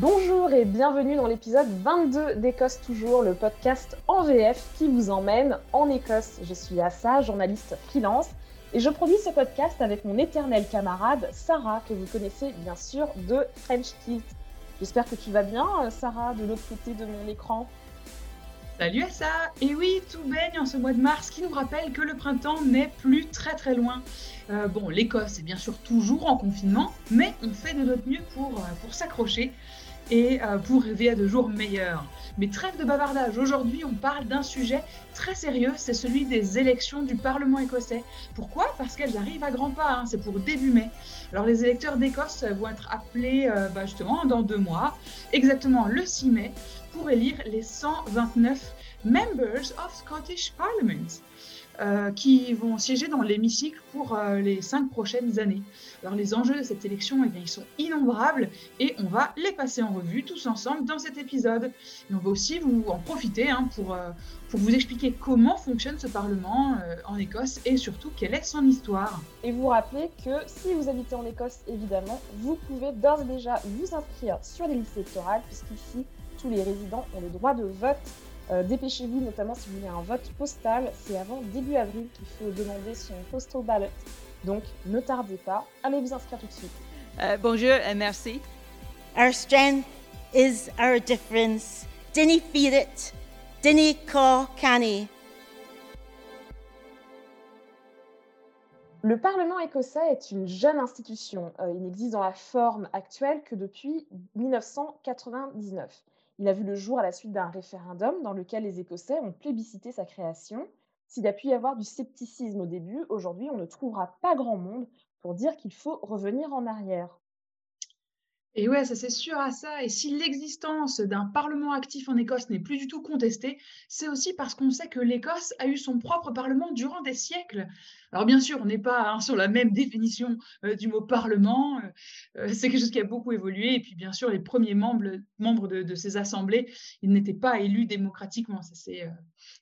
Bonjour et bienvenue dans l'épisode 22 d'Écosse Toujours, le podcast en VF qui vous emmène en Écosse. Je suis Assa, journaliste freelance, et je produis ce podcast avec mon éternelle camarade Sarah, que vous connaissez bien sûr de French Kilt. J'espère que tu vas bien, Sarah, de l'autre côté de mon écran. Salut Assa Et oui, tout baigne en ce mois de mars qui nous rappelle que le printemps n'est plus très très loin. Euh, bon, l'Écosse est bien sûr toujours en confinement, mais on fait de notre mieux pour, euh, pour s'accrocher et euh, pour rêver à de jours meilleurs. Mais trêve de bavardage, aujourd'hui on parle d'un sujet très sérieux, c'est celui des élections du Parlement écossais. Pourquoi? Parce qu'elles arrivent à grands pas, hein, c'est pour début mai. Alors les électeurs d'Écosse vont être appelés bah, justement dans deux mois, exactement le 6 mai, pour élire les 129 Members of Scottish Parliament. Euh, qui vont siéger dans l'hémicycle pour euh, les cinq prochaines années. Alors les enjeux de cette élection, eh bien, ils sont innombrables et on va les passer en revue tous ensemble dans cet épisode. Et on va aussi vous en profiter hein, pour, euh, pour vous expliquer comment fonctionne ce Parlement en Écosse et surtout quelle est son histoire. Et vous rappeler que si vous habitez en Écosse, évidemment, vous pouvez d'ores et déjà vous inscrire sur les listes électorales puisqu'ici, tous les résidents ont le droit de vote euh, dépêchez-vous, notamment si vous voulez un vote postal. C'est avant début avril qu'il faut demander son postal ballot. Donc, ne tardez pas. Allez vous inscrire tout de suite. Euh, bonjour et merci. Our strength is our difference. Dinny feed it. Dinny call canny. Le Parlement écossais est une jeune institution. Euh, il n'existe dans la forme actuelle que depuis 1999. Il a vu le jour à la suite d'un référendum dans lequel les Écossais ont plébiscité sa création. S'il a pu y avoir du scepticisme au début, aujourd'hui, on ne trouvera pas grand monde pour dire qu'il faut revenir en arrière. Et ouais, ça c'est sûr à ça. Et si l'existence d'un Parlement actif en Écosse n'est plus du tout contestée, c'est aussi parce qu'on sait que l'Écosse a eu son propre Parlement durant des siècles. Alors bien sûr, on n'est pas hein, sur la même définition euh, du mot Parlement. Euh, euh, c'est quelque chose qui a beaucoup évolué. Et puis bien sûr, les premiers membres, de, ces assemblées, ils n'étaient pas élus démocratiquement. Ça c'est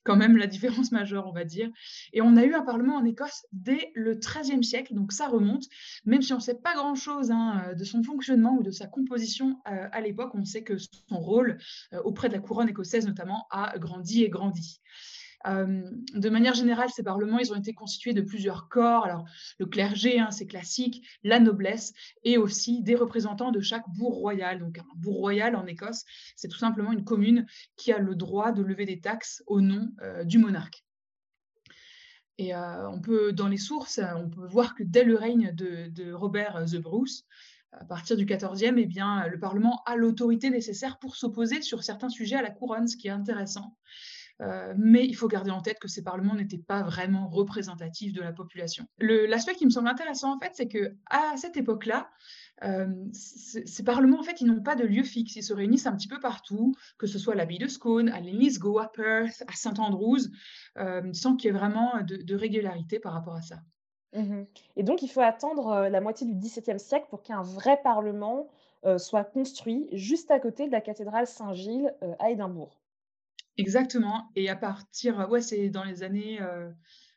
quand même la différence majeure, on va dire. Et on a eu un Parlement en Écosse dès le XIIIe siècle, donc ça remonte. Même si on ne sait pas grand-chose hein, de son fonctionnement ou de sa composition à l'époque, on sait que son rôle auprès de la couronne écossaise notamment a grandi et grandi. Euh, de manière générale, ces parlements, ils ont été constitués de plusieurs corps. Alors, le clergé, hein, c'est classique, la noblesse, et aussi des représentants de chaque bourg royal. Donc, un bourg royal en Écosse, c'est tout simplement une commune qui a le droit de lever des taxes au nom euh, du monarque. Et euh, on peut, dans les sources, on peut voir que dès le règne de, Robert the Bruce, à partir du 14e, eh bien, le Parlement a l'autorité nécessaire pour s'opposer sur certains sujets à la couronne, ce qui est intéressant. Euh, mais il faut garder en tête que ces parlements n'étaient pas vraiment représentatifs de la population. L'aspect qui me semble intéressant, en fait, c'est que à cette époque-là, euh, ces parlements, en fait, ils n'ont pas de lieu fixe. Ils se réunissent un petit peu partout, que ce soit à l'abbaye de Scone, à Linlithgow, à Perth, à St Andrews, euh, sans qu'il y ait vraiment de, régularité par rapport à ça. Mmh Et donc, il faut attendre la moitié du XVIIe siècle pour qu'un vrai parlement soit construit juste à côté de la cathédrale Saint-Gilles à Édimbourg. Exactement. Et à partir, ouais, c'est dans les années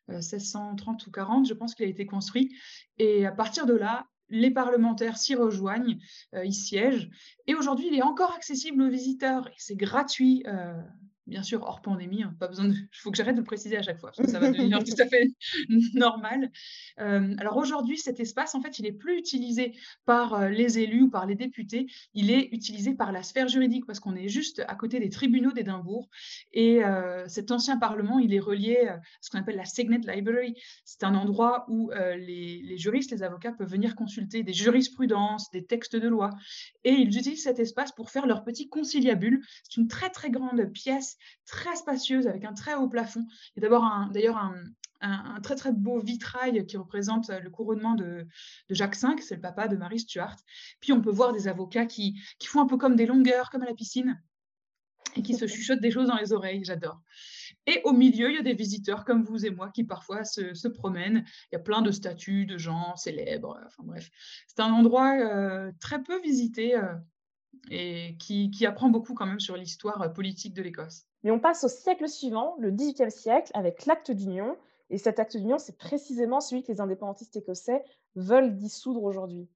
1630 ou 40, je pense qu'il a été construit. Et à partir de là, les parlementaires s'y rejoignent, ils siègent. Et aujourd'hui, il est encore accessible aux visiteurs c'est gratuit bien sûr hors pandémie, hein, pas besoin de... Il faut que j'arrête de le préciser à chaque fois, parce que ça va devenir tout à fait normal. Euh, alors aujourd'hui, cet espace, en fait, il n'est plus utilisé par euh, les élus ou par les députés, il est utilisé par la sphère juridique, parce qu'on est juste à côté des tribunaux d'Édimbourg. Et euh, cet ancien parlement, il est relié à ce qu'on appelle la Signet Library. C'est un endroit où les, les juristes, les avocats peuvent venir consulter des jurisprudences, des textes de loi. Et ils utilisent cet espace pour faire leur petit conciliabule. C'est une très, très grande pièce très spacieuse avec un très haut plafond. Il y a d'abord d'ailleurs un, très très beau vitrail qui représente le couronnement de, Jacques V, c'est le papa de Marie Stuart. Puis on peut voir des avocats qui, font un peu comme des longueurs, comme à la piscine, et qui se chuchotent des choses dans les oreilles. J'adore. Et au milieu, il y a des visiteurs comme vous et moi qui parfois se, promènent. Il y a plein de statues de gens célèbres. Enfin bref, c'est un endroit euh, très peu visité euh, et qui, apprend beaucoup quand même sur l'histoire euh, politique de l'Écosse. Mais on passe au siècle suivant, le XVIIIe siècle, avec l'acte d'union. Et cet acte d'union, c'est précisément celui que les indépendantistes écossais veulent dissoudre aujourd'hui.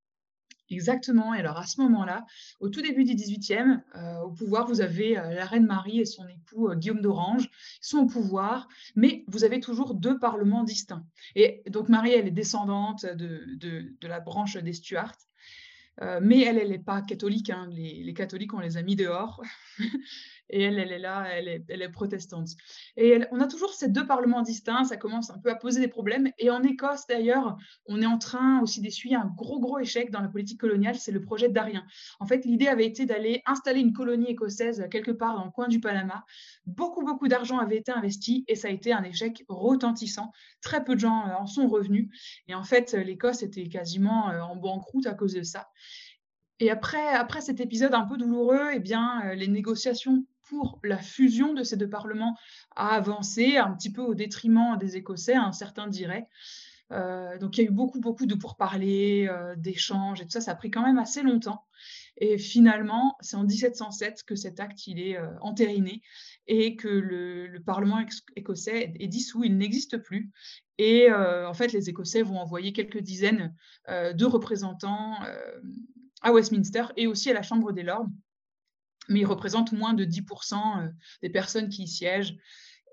Exactement. Et alors à ce moment-là, au tout début du XVIIIe, euh, au pouvoir, vous avez euh, la reine Marie et son époux euh, Guillaume d'Orange. Ils sont au pouvoir, mais vous avez toujours deux parlements distincts. Et donc Marie, elle est descendante de, de, la branche des Stuarts. Mais elle, elle n'est pas catholique. Hein. Les, catholiques, on les a mis dehors. et elle, elle est là, elle est, elle est protestante. Et on a toujours ces deux parlements distincts, ça commence un peu à poser des problèmes. Et en Écosse, d'ailleurs, on est en train aussi d'essuyer un gros, gros échec dans la politique coloniale, c'est le projet d'Arien. En fait, l'idée avait été d'aller installer une colonie écossaise quelque part dans le coin du Panama. Beaucoup, beaucoup d'argent avait été investi et ça a été un échec retentissant. Très peu de gens euh, en sont revenus. Et en fait, l'Écosse était quasiment euh, en banqueroute à cause de ça. Et après, après cet épisode un peu douloureux, eh bien, euh, les négociations pour la fusion de ces deux parlements a avancé un petit peu au détriment des Écossais, un certain dirait. Euh, donc il y a eu beaucoup, beaucoup de pourparlers, euh, d'échanges et tout ça. Ça a pris quand même assez longtemps. Et finalement, c'est en 1707 que cet acte il est entériné et que le, Parlement écossais est dissous, il n'existe plus. Et en fait, les Écossais vont envoyer quelques dizaines de représentants à Westminster et aussi à la Chambre des Lords. Mais ils représentent moins de 10% euh, des personnes qui y siègent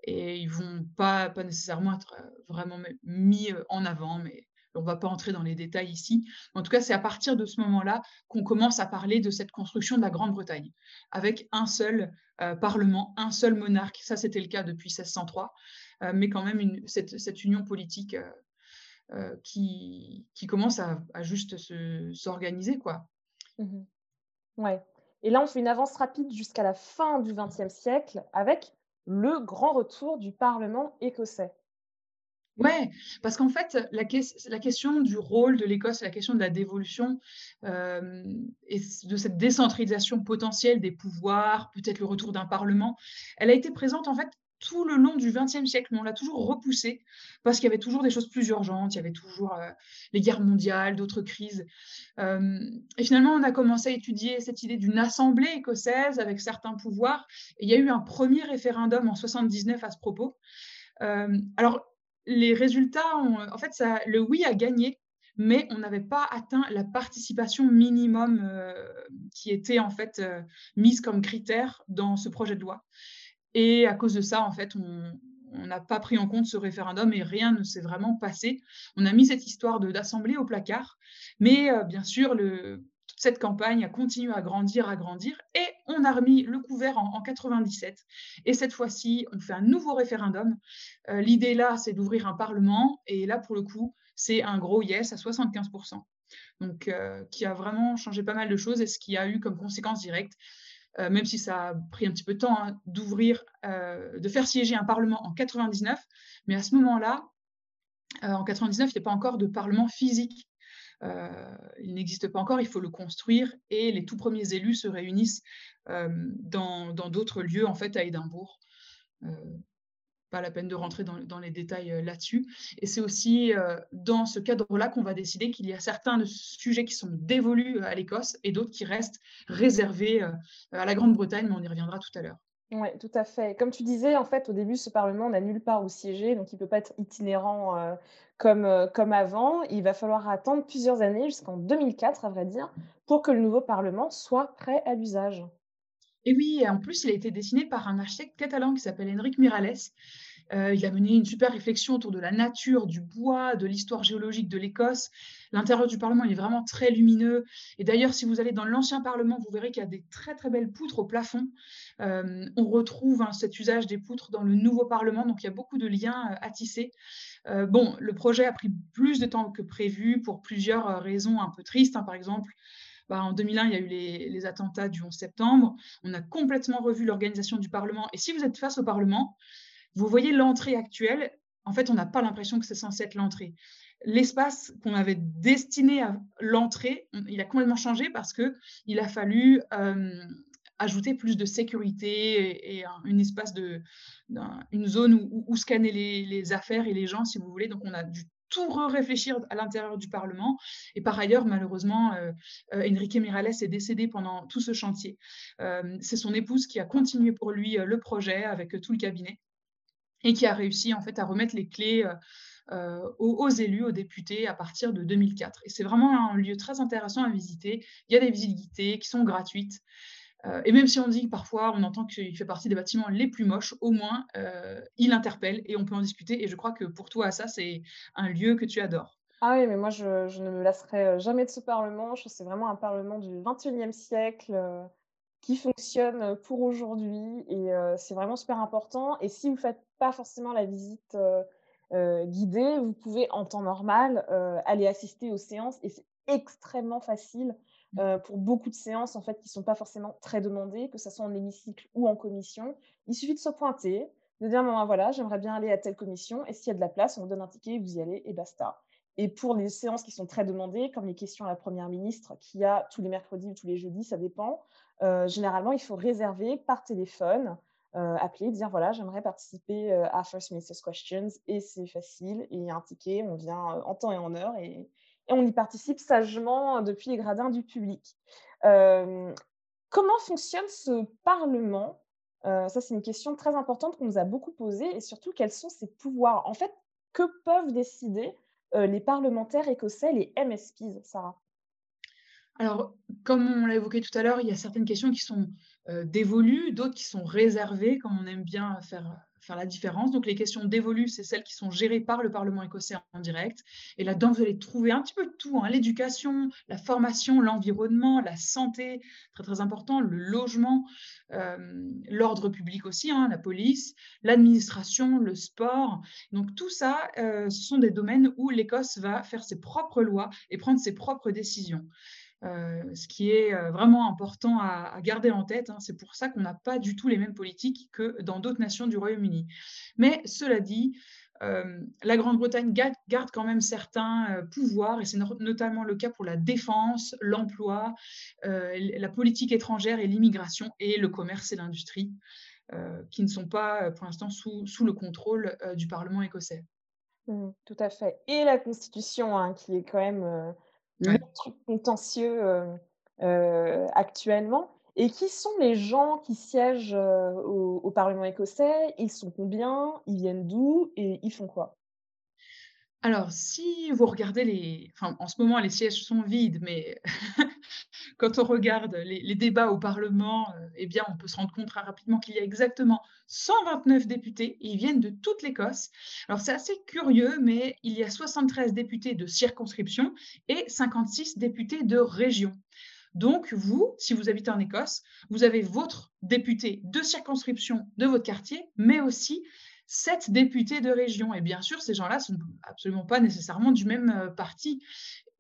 et ils ne vont pas, pas nécessairement être euh, vraiment mis euh, en avant, mais on ne va pas entrer dans les détails ici. En tout cas, c'est à partir de ce moment-là qu'on commence à parler de cette construction de la Grande-Bretagne, avec un seul parlement, un seul monarque. Ça, c'était le cas depuis 1603, mais quand même une, cette, union politique qui, qui, commence à, à juste s'organiser. quoi. Mmh ouais et là, on fait une avance rapide jusqu'à la fin du XXe siècle avec le grand retour du Parlement écossais. Ouais, parce qu'en fait, la, la, question du rôle de l'Écosse, la question de la dévolution euh, et de cette décentralisation potentielle des pouvoirs, peut-être le retour d'un Parlement, elle a été présente en fait tout le long du XXe siècle, mais on l'a toujours repoussé parce qu'il y avait toujours des choses plus urgentes, il y avait toujours euh, les guerres mondiales, d'autres crises. Euh, et finalement, on a commencé à étudier cette idée d'une assemblée écossaise avec certains pouvoirs. Il y a eu un premier référendum en 79 à ce propos. Euh, alors, les résultats, en fait, le oui a gagné, mais on n'avait pas atteint la participation minimum qui était en fait mise comme critère dans ce projet de loi. Et à cause de ça, en fait, on n'a pas pris en compte ce référendum et rien ne s'est vraiment passé. On a mis cette histoire d'assemblée au placard, mais euh, bien sûr, toute cette campagne a continué à grandir, à grandir, et on a remis le couvert en, 97. Et cette fois-ci, on fait un nouveau référendum. Euh, l'idée là, c'est d'ouvrir un parlement, et là, pour le coup, c'est un gros yes à 75%. Donc, euh, qui a vraiment changé pas mal de choses et ce qui a eu comme conséquence directe euh, même si ça a pris un petit peu de temps hein, d'ouvrir, euh, de faire siéger un parlement en 99. Mais à ce moment-là, euh, en 99, il n'y a pas encore de parlement physique. il n'existe pas encore, il faut le construire et les tout premiers élus se réunissent dans d'autres lieux, en fait, à Édimbourg pas la peine de rentrer dans, les détails euh, là-dessus. Et c'est aussi euh, dans ce cadre-là qu'on va décider qu'il y a certains sujets qui sont dévolus euh, à l'Écosse et d'autres qui restent réservés à la Grande-Bretagne, mais on y reviendra tout à l'heure. Oui, tout à fait. Comme tu disais, en fait, au début, ce Parlement n'a nulle part où siéger, donc il ne peut pas être itinérant comme, comme avant. Il va falloir attendre plusieurs années, jusqu'en 2004, à vrai dire, pour que le nouveau Parlement soit prêt à l'usage. Et oui, en plus, il a été dessiné par un architecte catalan qui s'appelle Enric Miralles. Euh, il a mené une super réflexion autour de la nature, du bois, de l'histoire géologique de l'Écosse. L'intérieur du Parlement est vraiment très lumineux. Et d'ailleurs, si vous allez dans l'ancien Parlement, vous verrez qu'il y a des très très belles poutres au plafond. Euh, on retrouve hein, cet usage des poutres dans le nouveau Parlement, donc il y a beaucoup de liens euh, à tisser. bon, le projet a pris plus de temps que prévu pour plusieurs raisons un peu tristes. Hein. par exemple, bah, en 2001, il y a eu les, attentats du 11 septembre. On a complètement revu l'organisation du Parlement. Et si vous êtes face au Parlement, vous voyez l'entrée actuelle. En fait, on n'a pas l'impression que c'est censé être l'entrée. L'espace qu'on avait destiné à l'entrée, il a complètement changé parce qu'il a fallu euh, ajouter plus de sécurité et, une espace de, une zone où, scanner les, les, affaires et les gens, si vous voulez. Donc, on a dû tout réfléchir à l'intérieur du Parlement. Et par ailleurs, malheureusement, euh, euh, Enrique Miralles est décédé pendant tout ce chantier. Euh, c'est son épouse qui a continué pour lui le projet avec tout le cabinet et qui a réussi en fait à remettre les clés aux, élus, aux députés à partir de 2004. Et c'est vraiment un lieu très intéressant à visiter. Il y a des visites guidées qui sont gratuites. Et même si on dit que parfois on entend qu'il fait partie des bâtiments les plus moches, au moins il interpelle et on peut en discuter. Et je crois que pour toi, ça, c'est un lieu que tu adores. Ah oui, mais moi, je, ne me lasserai jamais de ce Parlement. Je c'est vraiment un Parlement du 21e siècle qui fonctionne pour aujourd'hui et c'est vraiment super important. Et si vous ne faites pas forcément la visite guidée, vous pouvez en temps normal aller assister aux séances et c'est extrêmement facile mmh. pour beaucoup de séances en fait qui sont pas forcément très demandées, que ce soit en hémicycle ou en commission. Il suffit de se pointer, de dire bon, ben, voilà, j'aimerais bien aller à telle commission et s'il y a de la place, on vous donne un ticket, vous y allez et basta. Et pour les séances qui sont très demandées, comme les questions à la Première ministre, qui a tous les mercredis ou tous les jeudis, ça dépend, euh, généralement, il faut réserver par téléphone, euh, appeler, dire voilà, j'aimerais participer euh, à First Minister's Questions, et c'est facile, et il y a un ticket, on vient en temps et en heure, et, et, on y participe sagement depuis les gradins du public. comment fonctionne ce Parlement? Ça, c'est une question très importante qu'on nous a beaucoup posée, et surtout, quels sont ses pouvoirs? En fait, que peuvent décider les parlementaires écossais, les MSPs, Sarah? Alors, comme on l'a évoqué tout à l'heure, il y a certaines questions qui sont dévolues, d'autres qui sont réservées, comme on aime bien faire, faire la différence. Donc, les questions dévolues, c'est celles qui sont gérées par le Parlement écossais en direct. Et là-dedans, vous allez trouver un petit peu tout hein. l'éducation, la formation, l'environnement, la santé, très très important, le logement, l'ordre public aussi, hein, la police, l'administration, le sport. Donc, tout ça, ce sont des domaines où l'Écosse va faire ses propres lois et prendre ses propres décisions. Euh, ce qui est euh, vraiment important à, garder en tête. Hein. C'est pour ça qu'on n'a pas du tout les mêmes politiques que dans d'autres nations du Royaume-Uni. Mais cela dit, euh, la Grande-Bretagne garde, quand même certains pouvoirs, et c'est notamment le cas pour la défense, l'emploi, la politique étrangère et l'immigration, et le commerce et l'industrie, qui ne sont pas pour l'instant sous, le contrôle du Parlement écossais. Mmh, tout à fait. Et la Constitution, hein, qui est quand même le truc contentieux actuellement. Et qui sont les gens qui siègent au, Parlement écossais? Ils sont combien? Ils viennent d'où? Et ils font quoi? Alors, si vous regardez les... Enfin, en ce moment, les sièges sont vides, mais quand on regarde les, débats au Parlement, euh, eh bien, on peut se rendre compte très rapidement qu'il y a exactement 129 députés et ils viennent de toute l'Écosse. Alors, c'est assez curieux, mais il y a 73 députés de circonscription et 56 députés de région. Donc, vous, si vous habitez en Écosse, vous avez votre député de circonscription de votre quartier, mais aussi sept députés de région. Et bien sûr, ces gens-là ne sont absolument pas nécessairement du même euh, parti.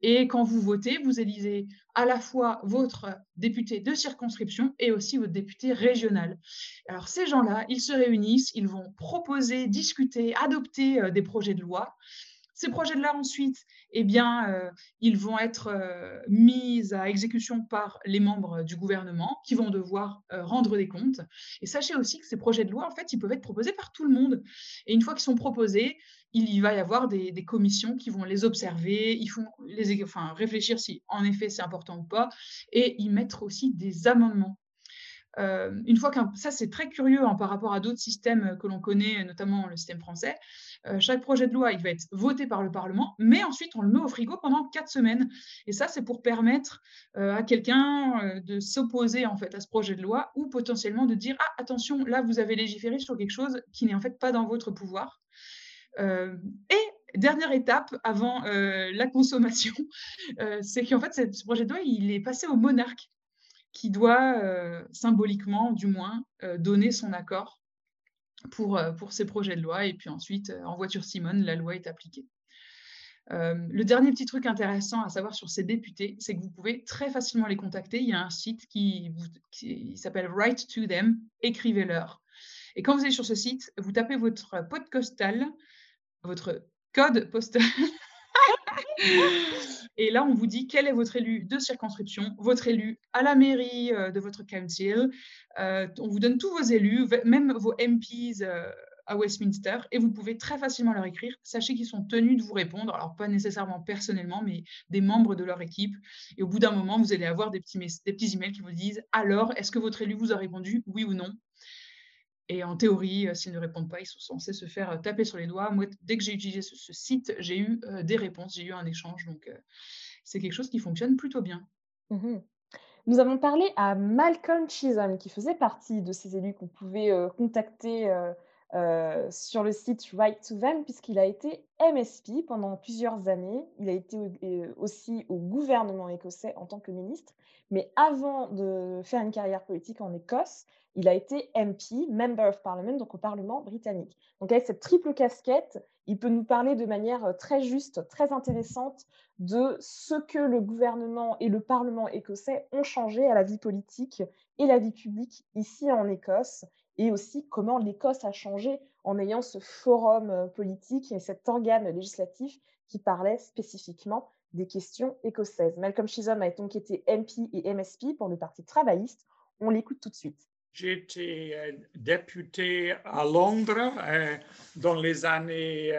Et quand vous votez, vous élisez à la fois votre député de circonscription et aussi votre député régional. Alors ces gens-là, ils se réunissent, ils vont proposer, discuter, adopter euh, des projets de loi. Ces projets de loi ensuite, eh bien, euh, ils vont être euh, mis à exécution par les membres du gouvernement qui vont devoir rendre des comptes. Et sachez aussi que ces projets de loi, en fait, ils peuvent être proposés par tout le monde. Et une fois qu'ils sont proposés, il y va y avoir des, commissions qui vont les observer, ils font les, enfin, réfléchir si en effet c'est important ou pas, et y mettre aussi des amendements. Euh, une fois qu'un, ça c'est très curieux hein, par rapport à d'autres systèmes que l'on connaît, notamment le système français. Euh, chaque projet de loi, il va être voté par le Parlement, mais ensuite on le met au frigo pendant quatre semaines. Et ça, c'est pour permettre euh, à quelqu'un de s'opposer en fait à ce projet de loi ou potentiellement de dire ah attention, là vous avez légiféré sur quelque chose qui n'est en fait pas dans votre pouvoir. Euh, et dernière étape avant euh, la consommation, euh, c'est qu'en fait, ce projet de loi, il est passé au monarque qui doit symboliquement, du moins, donner son accord pour, pour ces projets de loi. Et puis ensuite, en voiture Simone, la loi est appliquée. le dernier petit truc intéressant à savoir sur ces députés, c'est que vous pouvez très facilement les contacter. Il y a un site qui, s'appelle Write to Them, écrivez-leur. Et quand vous êtes sur ce site, vous tapez votre postal votre code postal. Et là, on vous dit quel est votre élu de circonscription, votre élu à la mairie euh, de votre council. Euh, on vous donne tous vos élus, même vos MPs euh, à Westminster, et vous pouvez très facilement leur écrire. Sachez qu'ils sont tenus de vous répondre, alors pas nécessairement personnellement, mais des membres de leur équipe. Et au bout d'un moment, vous allez avoir des petits, des petits emails qui vous disent alors, est-ce que votre élu vous a répondu, oui ou non? Et en théorie, s'ils ne répondent pas, ils sont censés se faire taper sur les doigts. Moi, dès que j'ai utilisé ce, site, j'ai eu des réponses, j'ai eu un échange. Donc, c'est quelque chose qui fonctionne plutôt bien. Mmh Nous avons parlé à Malcolm Chisholm, qui faisait partie de ces élus qu'on pouvait contacter euh, sur le site Right to Them, puisqu'il a été MSP pendant plusieurs années. Il a été euh, aussi au gouvernement écossais en tant que ministre. Mais avant de faire une carrière politique en Écosse, il a été MP, Member of Parliament, donc au Parlement britannique. Donc avec cette triple casquette, il peut nous parler de manière très juste, très intéressante de ce que le gouvernement et le Parlement écossais ont changé à la vie politique et la vie publique ici en Écosse et aussi comment l'Écosse a changé en ayant ce forum euh, politique et cet organe législatif qui parlait spécifiquement des questions écossaises. Malcolm Chisholm a donc été MP et MSP pour le Parti travailliste. On l'écoute tout de suite. J'étais euh, député à Londres euh, dans les années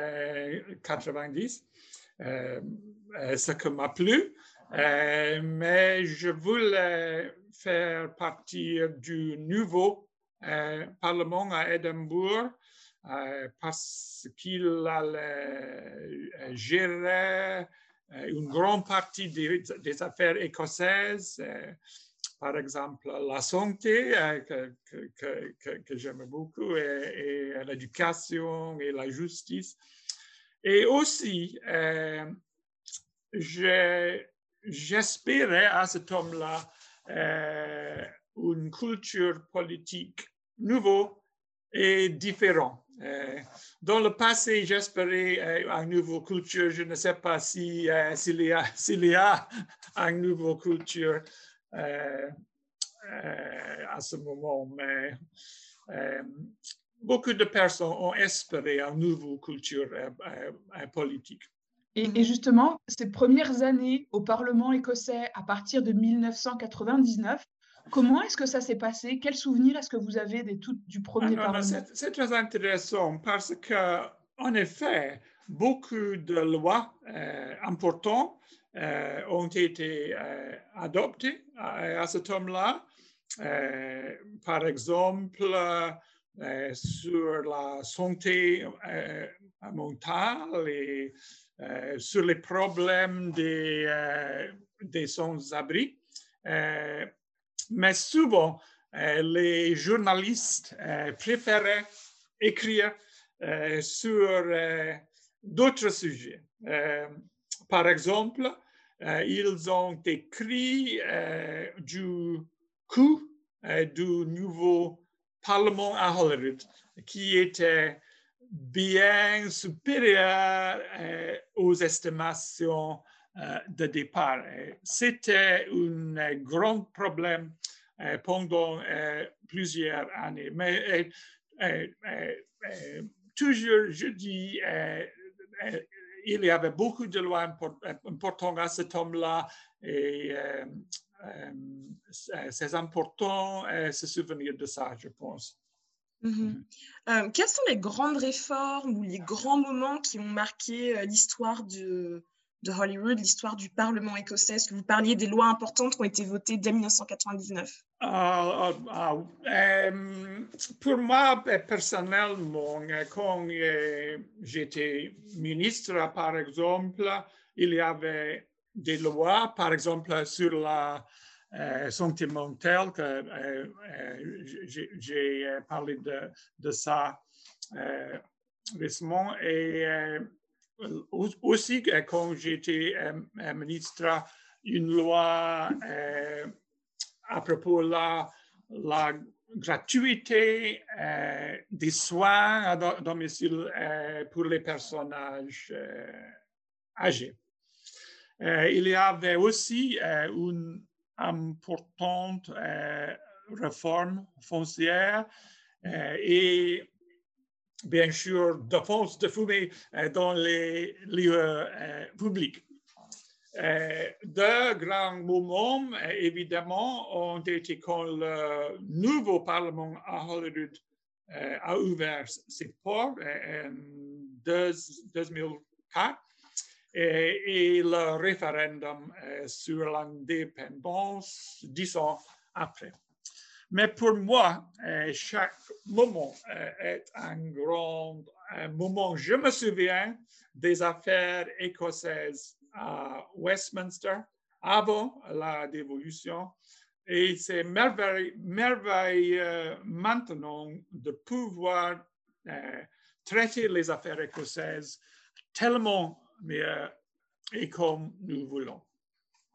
90, ce qui m'a plu, mais je voulais faire partie du nouveau euh, Parlement à Édimbourg euh, parce qu'il allait euh, gérer une grande partie des, affaires écossaises, par exemple la santé, que, que, j'aime beaucoup, et, l'éducation et la justice. Et aussi, j'espérais à cet homme-là une culture politique nouveau et différent. Euh, dans le passé, j'espérais euh, une nouvelle culture. Je ne sais pas si, euh, s'il, y a, s'il y une nouvelle culture à ce moment, mais beaucoup de personnes ont espéré une nouvelle culture politique. Et, justement, ces premières années au Parlement écossais, à partir de 1999, Comment est-ce que ça s'est passé? Quels souvenirs est-ce que vous avez des tout, du premier ah, Parlement C'est très intéressant parce que, en effet, beaucoup de lois euh, importantes euh, ont été euh, adoptées à, ce temps-là. par exemple, sur la santé mentale et sur les problèmes des, des sans-abri mais souvent, euh, les journalistes euh, préféraient écrire euh, sur d'autres sujets. par exemple, ils ont écrit du coût du nouveau Parlement à Holyrood, qui était bien supérieur aux estimations de départ. C'était un grand problème euh, pendant euh, plusieurs années. Mais toujours, je dis, il y avait beaucoup de lois importantes à ce temps-là et c'est important de se souvenir de ça, je pense. Mmh quelles sont les grandes réformes ou les grands moments qui ont marqué l'histoire de, de Hollywood, l'histoire du Parlement écossais. Vous parliez des lois importantes qui ont été votées dès 1999 ah, ah, ah, euh, Pour moi, personnellement, quand euh, j'étais ministre, par exemple, il y avait des lois, par exemple, sur la euh, santé mentale, que j'ai parlé de, de ça récemment, et aussi, euh, quand j'étais euh, ministre, une loi euh, à propos de la, gratuité des soins à domicile pour les personnages âgés. il y avait aussi une importante réforme foncière et bien sûr, défense de fumée euh, dans les lieux euh, publics. Euh, deux grands moments, évidemment, ont été quand le nouveau Parlement à Holyrood a ouvert ses portes en 2004 et, et, le référendum sur l'indépendance dix ans après. Mais pour moi, euh, chaque moment euh, est un grand moment. Je me souviens des affaires écossaises à Westminster avant la dévolution. Et c'est merveilleux, merveilleux maintenant de pouvoir traiter les affaires écossaises tellement mieux et comme nous voulons.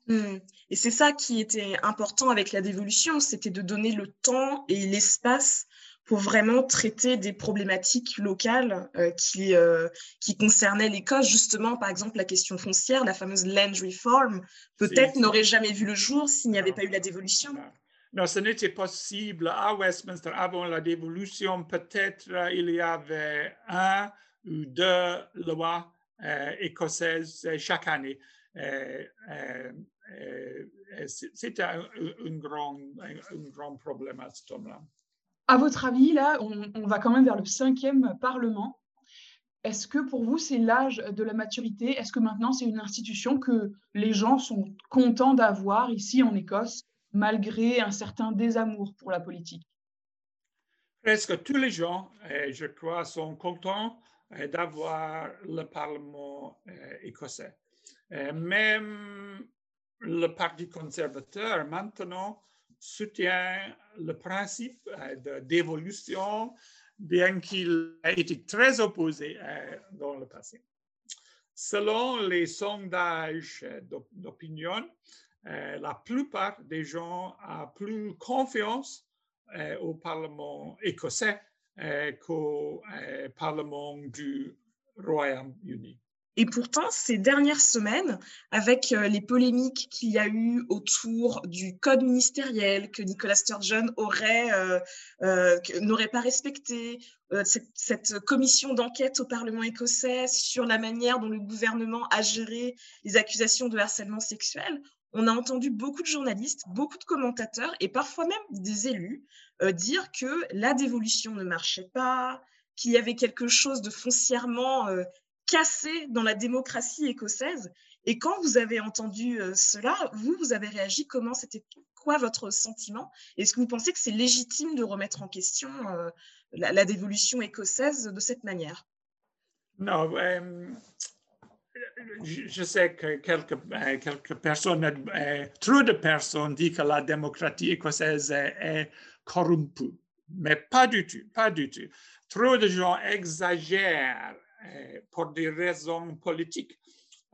Hmm. Et c'est ça qui était important avec la dévolution, c'était de donner le temps et l'espace pour vraiment traiter des problématiques locales euh, qui, euh, qui concernaient l'Écosse. Justement, par exemple, la question foncière, la fameuse land reform, peut-être n'aurait jamais vu le jour s'il n'y avait pas eu la dévolution. Non, ce n'était possible à Westminster avant la dévolution. Peut-être euh, il y avait un ou deux lois écossaises chaque année. C'était un, un, grand, un, grand problème à ce temps-là. À votre avis, là, on, va quand même vers le cinquième Parlement. Est-ce que pour vous, c'est l'âge de la maturité? Est-ce que maintenant, c'est une institution que les gens sont contents d'avoir ici en Écosse, malgré un certain désamour pour la politique? Presque tous les gens, je crois, sont contents d'avoir le Parlement écossais. Même le Parti conservateur maintenant soutient le principe de d'évolution, bien qu'il ait été très opposé euh, dans le passé. Selon les sondages d'opinion, la plupart des gens ont plus confiance au Parlement écossais qu'au Parlement du Royaume-Uni. Et pourtant, ces dernières semaines, avec euh, les polémiques qu'il y a eu autour du code ministériel que Nicolas Sturgeon aurait, euh, euh, n'aurait pas respecté, cette, commission d'enquête au Parlement écossais sur la manière dont le gouvernement a géré les accusations de harcèlement sexuel, on a entendu beaucoup de journalistes, beaucoup de commentateurs et parfois même des élus dire que la dévolution ne marchait pas, qu'il y avait quelque chose de foncièrement cassé dans la démocratie écossaise. Et quand vous avez entendu euh, cela, vous, vous avez réagi comment? C'était quoi votre sentiment? Est-ce que vous pensez que c'est légitime de remettre en question euh, la, dévolution écossaise de cette manière? Non, euh, je sais que quelques, personnes, trop de personnes disent que la démocratie écossaise est, corrompue, mais pas du tout, pas du tout. Trop de gens exagèrent pour des raisons politiques,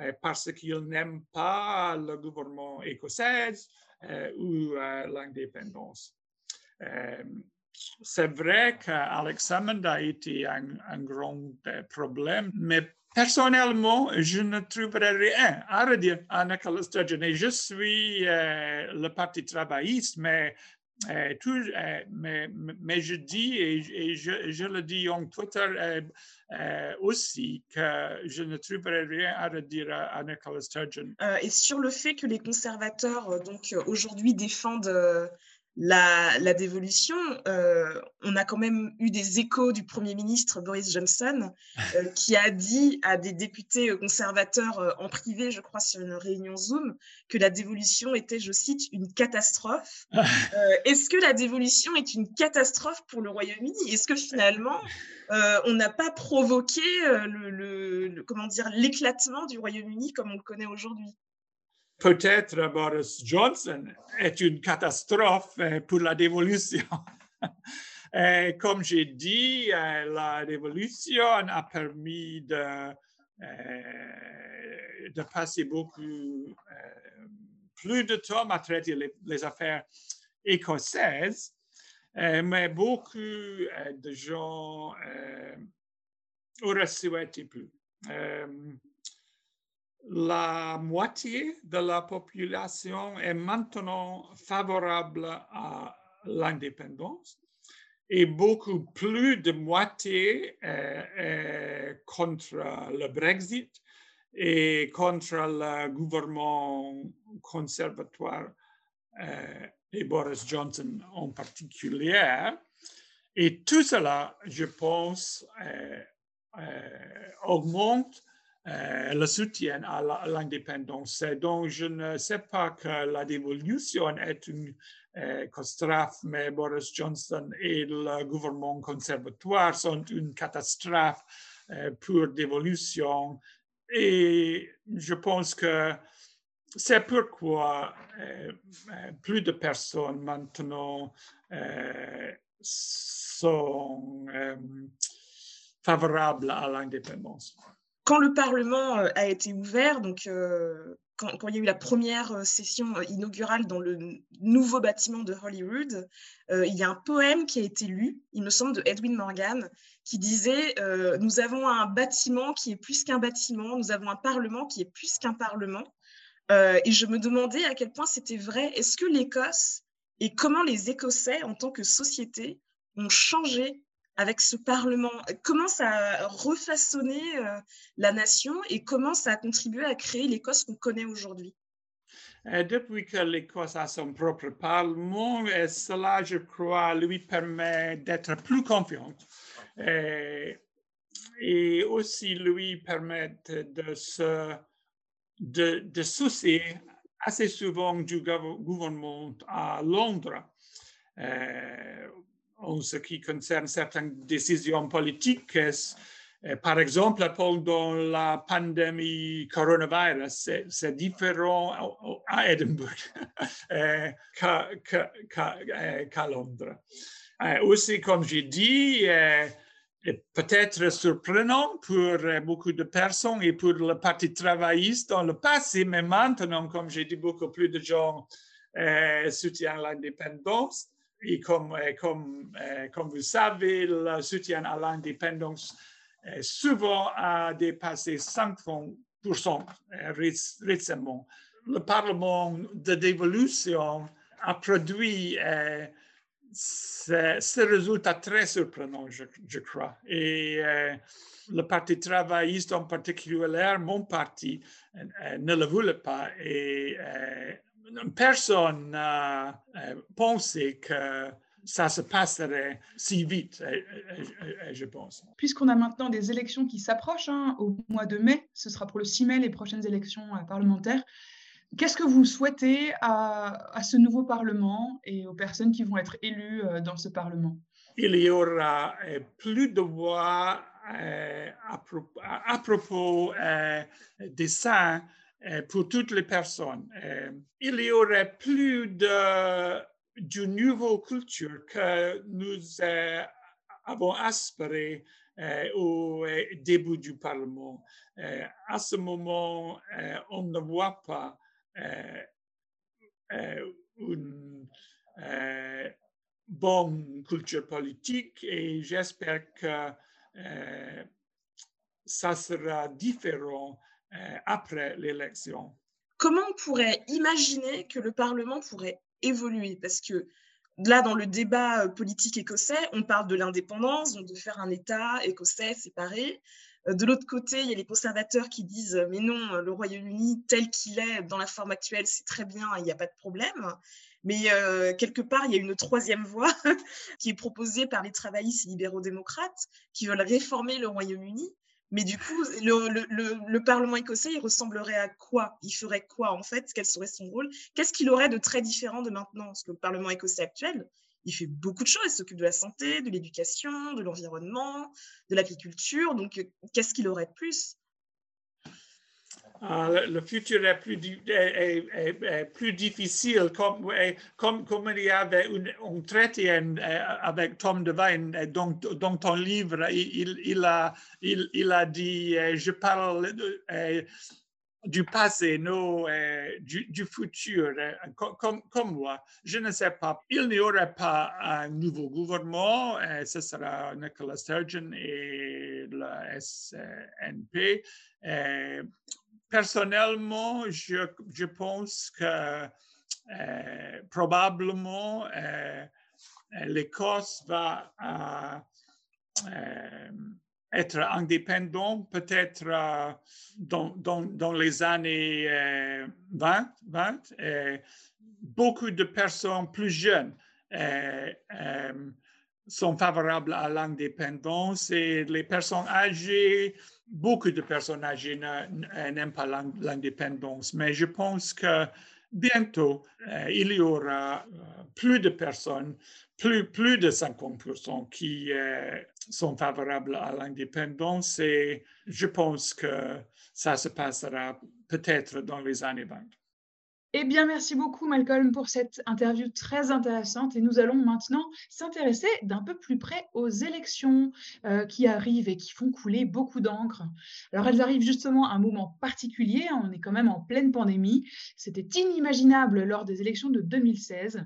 euh, parce qu'ils n'aiment pas le gouvernement écossais euh, ou l'indépendance. C'est vrai qu'Alex Salmond a été un, grand problème, mais Personnellement, je ne trouverai rien à redire à Nicolas Sturgeon. Je suis le Parti travailliste, mais euh, tout, euh, mais, mais, je dis, et, je, je, le dis en Twitter euh, aussi, que je ne trouverai rien à redire à, à Nicola Sturgeon. et sur le fait que les conservateurs, donc aujourd'hui, défendent la, dévolution, euh, on a quand même eu des échos du Premier ministre Boris Johnson, euh, qui a dit à des députés euh, conservateurs en privé, je crois, sur une réunion Zoom, que la dévolution était, je cite, une catastrophe. Est-ce que la dévolution est une catastrophe pour le Royaume-Uni? Est-ce que finalement, on n'a pas provoqué le comment dire l'éclatement du Royaume-Uni comme on le connaît aujourd'hui? Peut-être Boris Johnson est une catastrophe euh, pour la dévolution. Euh, comme j'ai dit, euh, la révolution a permis de, de passer beaucoup plus de temps à traiter les, affaires écossaises, mais beaucoup de gens auraient souhaité plus la moitié de la population est maintenant favorable à l'indépendance et beaucoup plus de moitié est, contre le Brexit et contre le gouvernement conservatoire euh, et Boris Johnson en particulier. Et tout cela, je pense, euh, euh, augmente le soutien à l'indépendance. Donc, je ne sais pas que la dévolution est une catastrophe, mais Boris Johnson et le gouvernement conservatoire sont une catastrophe pour dévolution. Et je pense que c'est pourquoi plus de personnes maintenant sont favorables à l'indépendance. Quand le Parlement a été ouvert, donc quand, il y a eu la première session inaugurale dans le nouveau bâtiment de Holyrood, il y a un poème qui a été lu, il me semble, de Edwin Morgan, qui disait Nous avons un bâtiment qui est plus qu'un bâtiment, nous avons un Parlement qui est plus qu'un Parlement. et je me demandais à quel point c'était vrai. Est-ce que l'Écosse et comment les Écossais, en tant que société, ont changé avec ce Parlement? Comment ça a refaçonné euh, la nation et comment ça a contribué à créer l'Écosse qu'on connaît aujourd'hui? Euh, depuis que l'Écosse a son propre Parlement, et cela, je crois, lui permet d'être plus confiante. Et, aussi lui permet de se de, de soucier assez souvent du gouvernement à Londres. Euh, en ce qui concerne certaines décisions politiques. Euh, par exemple, pendant la pandémie coronavirus, c'est différent à Édimbourg euh, euh, qu'à Londres. Aussi, comme j'ai dit, peut-être surprenant pour beaucoup de personnes et pour le Parti travailliste dans le passé, mais maintenant, comme j'ai dit, beaucoup plus de gens soutiennent l'indépendance. Et comme, euh, comme, euh, comme vous savez, le soutien à l'indépendance souvent a dépassé 5% euh, récemment. Le Parlement de dévolution a produit ce, résultat très surprenant, je, crois. Et le Parti travailliste en particulier, mon parti, ne le voulait pas. Personne n'a euh, pensé que ça se passerait si vite, euh, euh, je pense. Puisqu'on a maintenant des élections qui s'approchent, hein, au mois de mai, ce sera pour le 6 mai les prochaines élections parlementaires. Qu'est-ce que vous souhaitez à, ce nouveau Parlement et aux personnes qui vont être élues dans ce Parlement? Il y aura plus de voix à, propos, des euh, pour toutes les personnes. Euh, il y aurait plus de, d'une nouvelle culture que nous euh, avons espéré au début du Parlement. à ce moment, on ne voit pas une bonne culture politique et j'espère que ça sera différent euh, après l'élection. Comment on pourrait imaginer que le Parlement pourrait évoluer? Parce que là, dans le débat euh, politique écossais, on parle de l'indépendance, de faire un État écossais séparé. Euh, de l'autre côté, il y a les conservateurs qui disent mais non, le Royaume-Uni tel qu'il est dans la forme actuelle, c'est très bien, il n'y a pas de problème. Mais quelque part, il y a une troisième voie qui est proposée par les travaillistes et libéraux démocrates qui veulent réformer le Royaume-Uni. Mais du coup, le, Parlement écossais, ressemblerait à quoi? Il ferait quoi en fait? Quel serait son rôle? Qu'est-ce qu'il aurait de très différent de maintenant? Parce que le Parlement écossais actuel, il fait beaucoup de choses. Il s'occupe de la santé, de l'éducation, de l'environnement, de l'agriculture. Donc, qu'est-ce qu'il aurait de plus? Ah, le futur est plus, difficile, comme, comme, comme, il y avait un traité avec Tom Devine dans, dans ton livre, il, il, a, il, a dit, je parle du passé, non, du, futur, comme, comme, moi. Je ne sais pas. Il n'y aurait pas un nouveau gouvernement, ce sera Nicola Sturgeon et le SNP personnellement, je, pense que euh, probablement euh, l'Écosse va euh, être indépendante peut-être dans, les années 20. 20 beaucoup de personnes plus jeunes sont favorables à l'indépendance et les personnes âgées beaucoup de personnes âgées n'aiment pas l'indépendance, mais je pense que bientôt, euh, il y aura euh, plus de personnes, plus, de 50% qui euh, sont favorables à l'indépendance et je pense que ça se passera peut-être dans les années 20. Eh bien, merci beaucoup, Malcolm, pour cette interview très intéressante. Et nous allons maintenant s'intéresser d'un peu plus près aux élections euh, qui arrivent et qui font couler beaucoup d'encre. Alors, elles arrivent justement à un moment particulier. On est quand même en pleine pandémie. C'était inimaginable lors des élections de 2016.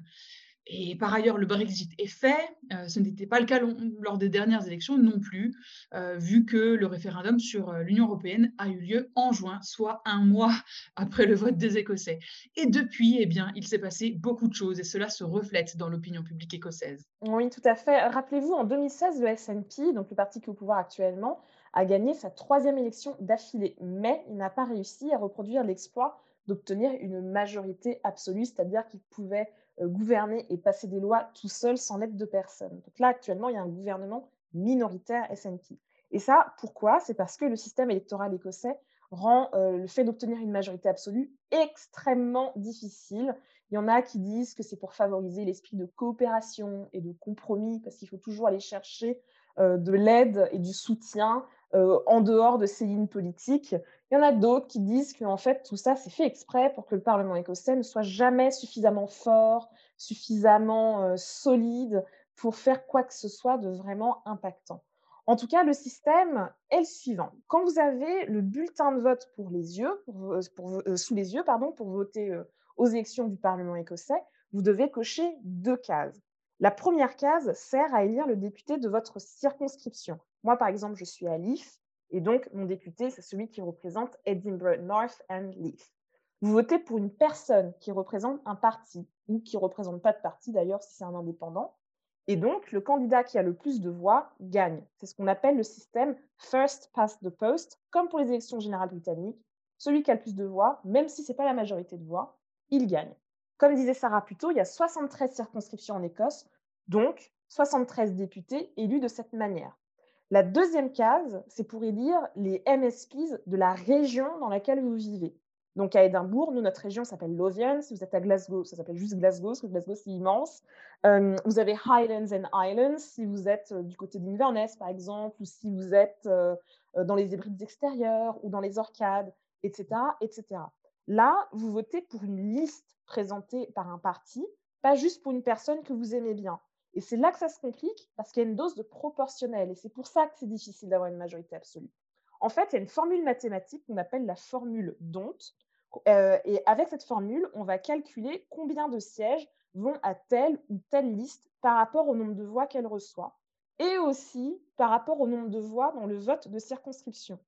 Et par ailleurs, le Brexit est fait. Euh, ce n'était pas le cas lors des dernières élections non plus, euh, vu que le référendum sur euh, l'Union européenne a eu lieu en juin, soit un mois après le vote des Écossais. Et depuis, eh bien, il s'est passé beaucoup de choses et cela se reflète dans l'opinion publique écossaise. Oui, tout à fait. Rappelez-vous, en 2016, le SNP, donc le parti qui est au pouvoir actuellement, a gagné sa troisième élection d'affilée, mais il n'a pas réussi à reproduire l'exploit d'obtenir une majorité absolue, c'est-à-dire qu'il pouvait gouverner et passer des lois tout seul sans l'aide de personne. Donc là, actuellement, il y a un gouvernement minoritaire SNP. Et ça, pourquoi? C'est parce que le système électoral écossais rend euh, le fait d'obtenir une majorité absolue extrêmement difficile. Il y en a qui disent que c'est pour favoriser l'esprit de coopération et de compromis, parce qu'il faut toujours aller chercher euh, de l'aide et du soutien en dehors de ces lignes politiques. Il y en a d'autres qui disent que en fait, tout ça, c'est fait exprès pour que le Parlement écossais ne soit jamais suffisamment fort, suffisamment solide pour faire quoi que ce soit de vraiment impactant. En tout cas, le système est le suivant. Quand vous avez le bulletin de vote yeux, sous les yeux pardon, pour voter aux élections du Parlement écossais, vous devez cocher deux cases. La première case sert à élire le député de votre circonscription. Moi, par exemple, je suis à Leith et donc, mon député, c'est celui qui représente Edinburgh North and Leith. Vous votez pour une personne qui représente un parti ou qui ne représente pas de parti d'ailleurs si c'est un indépendant. Et donc, le candidat qui a le plus de voix gagne. C'est ce qu'on appelle le système First Past the Post, comme pour les élections générales britanniques. Celui qui a le plus de voix, même si ce n'est pas la majorité de voix, il gagne. Comme disait Sarah plus tôt, il y a 73 circonscriptions en Écosse, donc 73 députés élus de cette manière. La deuxième case, c'est pour élire les MSPs de la région dans laquelle vous vivez. Donc à Édimbourg, nous, notre région s'appelle Lothian. Si vous êtes à Glasgow, ça s'appelle juste Glasgow, parce que Glasgow, c'est immense. Euh, vous avez Highlands and Islands, si vous êtes euh, du côté d'Inverness, par exemple, ou si vous êtes euh, dans les Hébrides extérieures ou dans les Orcades, etc., etc. Là, vous votez pour une liste présentée par un parti, pas juste pour une personne que vous aimez bien. Et c'est là que ça se complique parce qu'il y a une dose de proportionnel. Et c'est pour ça que c'est difficile d'avoir une majorité absolue. En fait, il y a une formule mathématique qu'on appelle la formule d'Ont. Euh, et avec cette formule, on va calculer combien de sièges vont à telle ou telle liste par rapport au nombre de voix qu'elle reçoit. Et aussi par rapport au nombre de voix dans le vote de circonscription.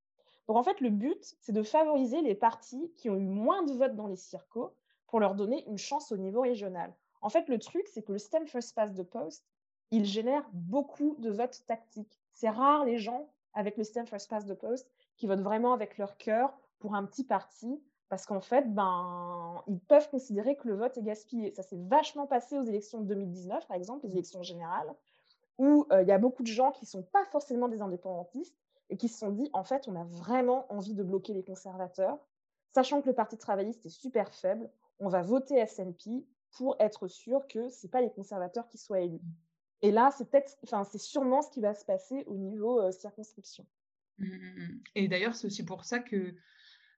Donc en fait, le but, c'est de favoriser les partis qui ont eu moins de votes dans les circos pour leur donner une chance au niveau régional. En fait, le truc, c'est que le système First Past the Post, il génère beaucoup de votes tactiques. C'est rare les gens avec le système First Past the Post qui votent vraiment avec leur cœur pour un petit parti parce qu'en fait, ben, ils peuvent considérer que le vote est gaspillé. Ça s'est vachement passé aux élections de 2019, par exemple, les élections générales, où euh, il y a beaucoup de gens qui ne sont pas forcément des indépendantistes et qui se sont dit, en fait, on a vraiment envie de bloquer les conservateurs, sachant que le Parti travailliste est super faible, on va voter SNP pour être sûr que ce n'est pas les conservateurs qui soient élus. Et là, c'est peut-être, enfin, c'est sûrement ce qui va se passer au niveau euh, circonscription. Mmh, mmh, mmh. Et d'ailleurs, c'est aussi pour ça que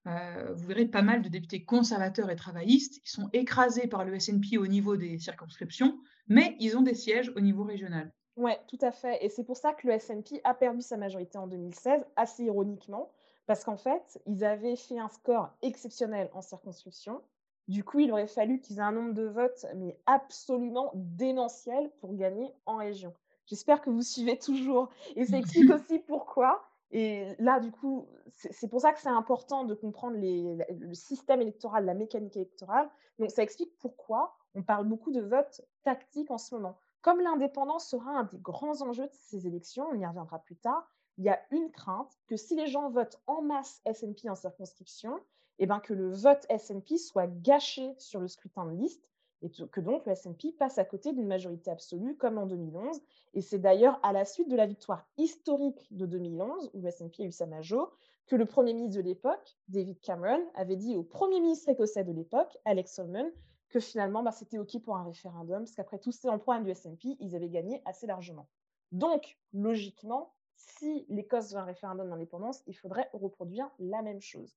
euh, vous verrez pas mal de députés conservateurs et travaillistes, ils sont écrasés par le SNP au niveau des circonscriptions, mais ils ont des sièges au niveau régional. Oui, tout à fait. Et c'est pour ça que le SNP a perdu sa majorité en 2016, assez ironiquement, parce qu'en fait, ils avaient fait un score exceptionnel en circonscription, du coup, il aurait fallu qu'ils aient un nombre de votes, mais absolument démentiel pour gagner en région. J'espère que vous suivez toujours. Et ça explique aussi pourquoi? Et là, du coup, c'est pour ça que c'est important de comprendre le système électoral, la mécanique électorale. Donc, ça explique pourquoi on parle beaucoup de votes tactiques en ce moment. Comme l'indépendance sera un des grands enjeux de ces élections, on y reviendra plus tard, il y a une crainte que si les gens votent en masse SNP en circonscription, eh ben, que le vote SNP soit gâché sur le scrutin de liste et que donc le SNP passe à côté d'une majorité absolue comme en 2011. Et c'est d'ailleurs à la suite de la victoire historique de 2011, où le SNP a eu sa major, que le Premier ministre de l'époque, David Cameron, avait dit au Premier ministre écossais de l'époque, Alex Salmond, que finalement bah, c'était OK pour un référendum, parce qu'après tous ces emplois du SNP, ils avaient gagné assez largement. Donc, logiquement, si l'Écosse veut un référendum d'indépendance, il faudrait reproduire la même chose.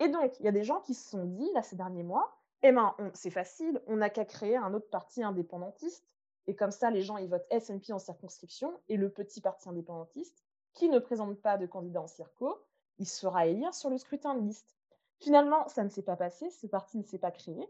Et donc, il y a des gens qui se sont dit, là, ces derniers mois, eh ben, c'est facile, on n'a qu'à créer un autre parti indépendantiste, et comme ça, les gens, ils votent SNP en circonscription, et le petit parti indépendantiste, qui ne présente pas de candidat en circo, il se fera élire sur le scrutin de liste. Finalement, ça ne s'est pas passé, ce parti ne s'est pas créé.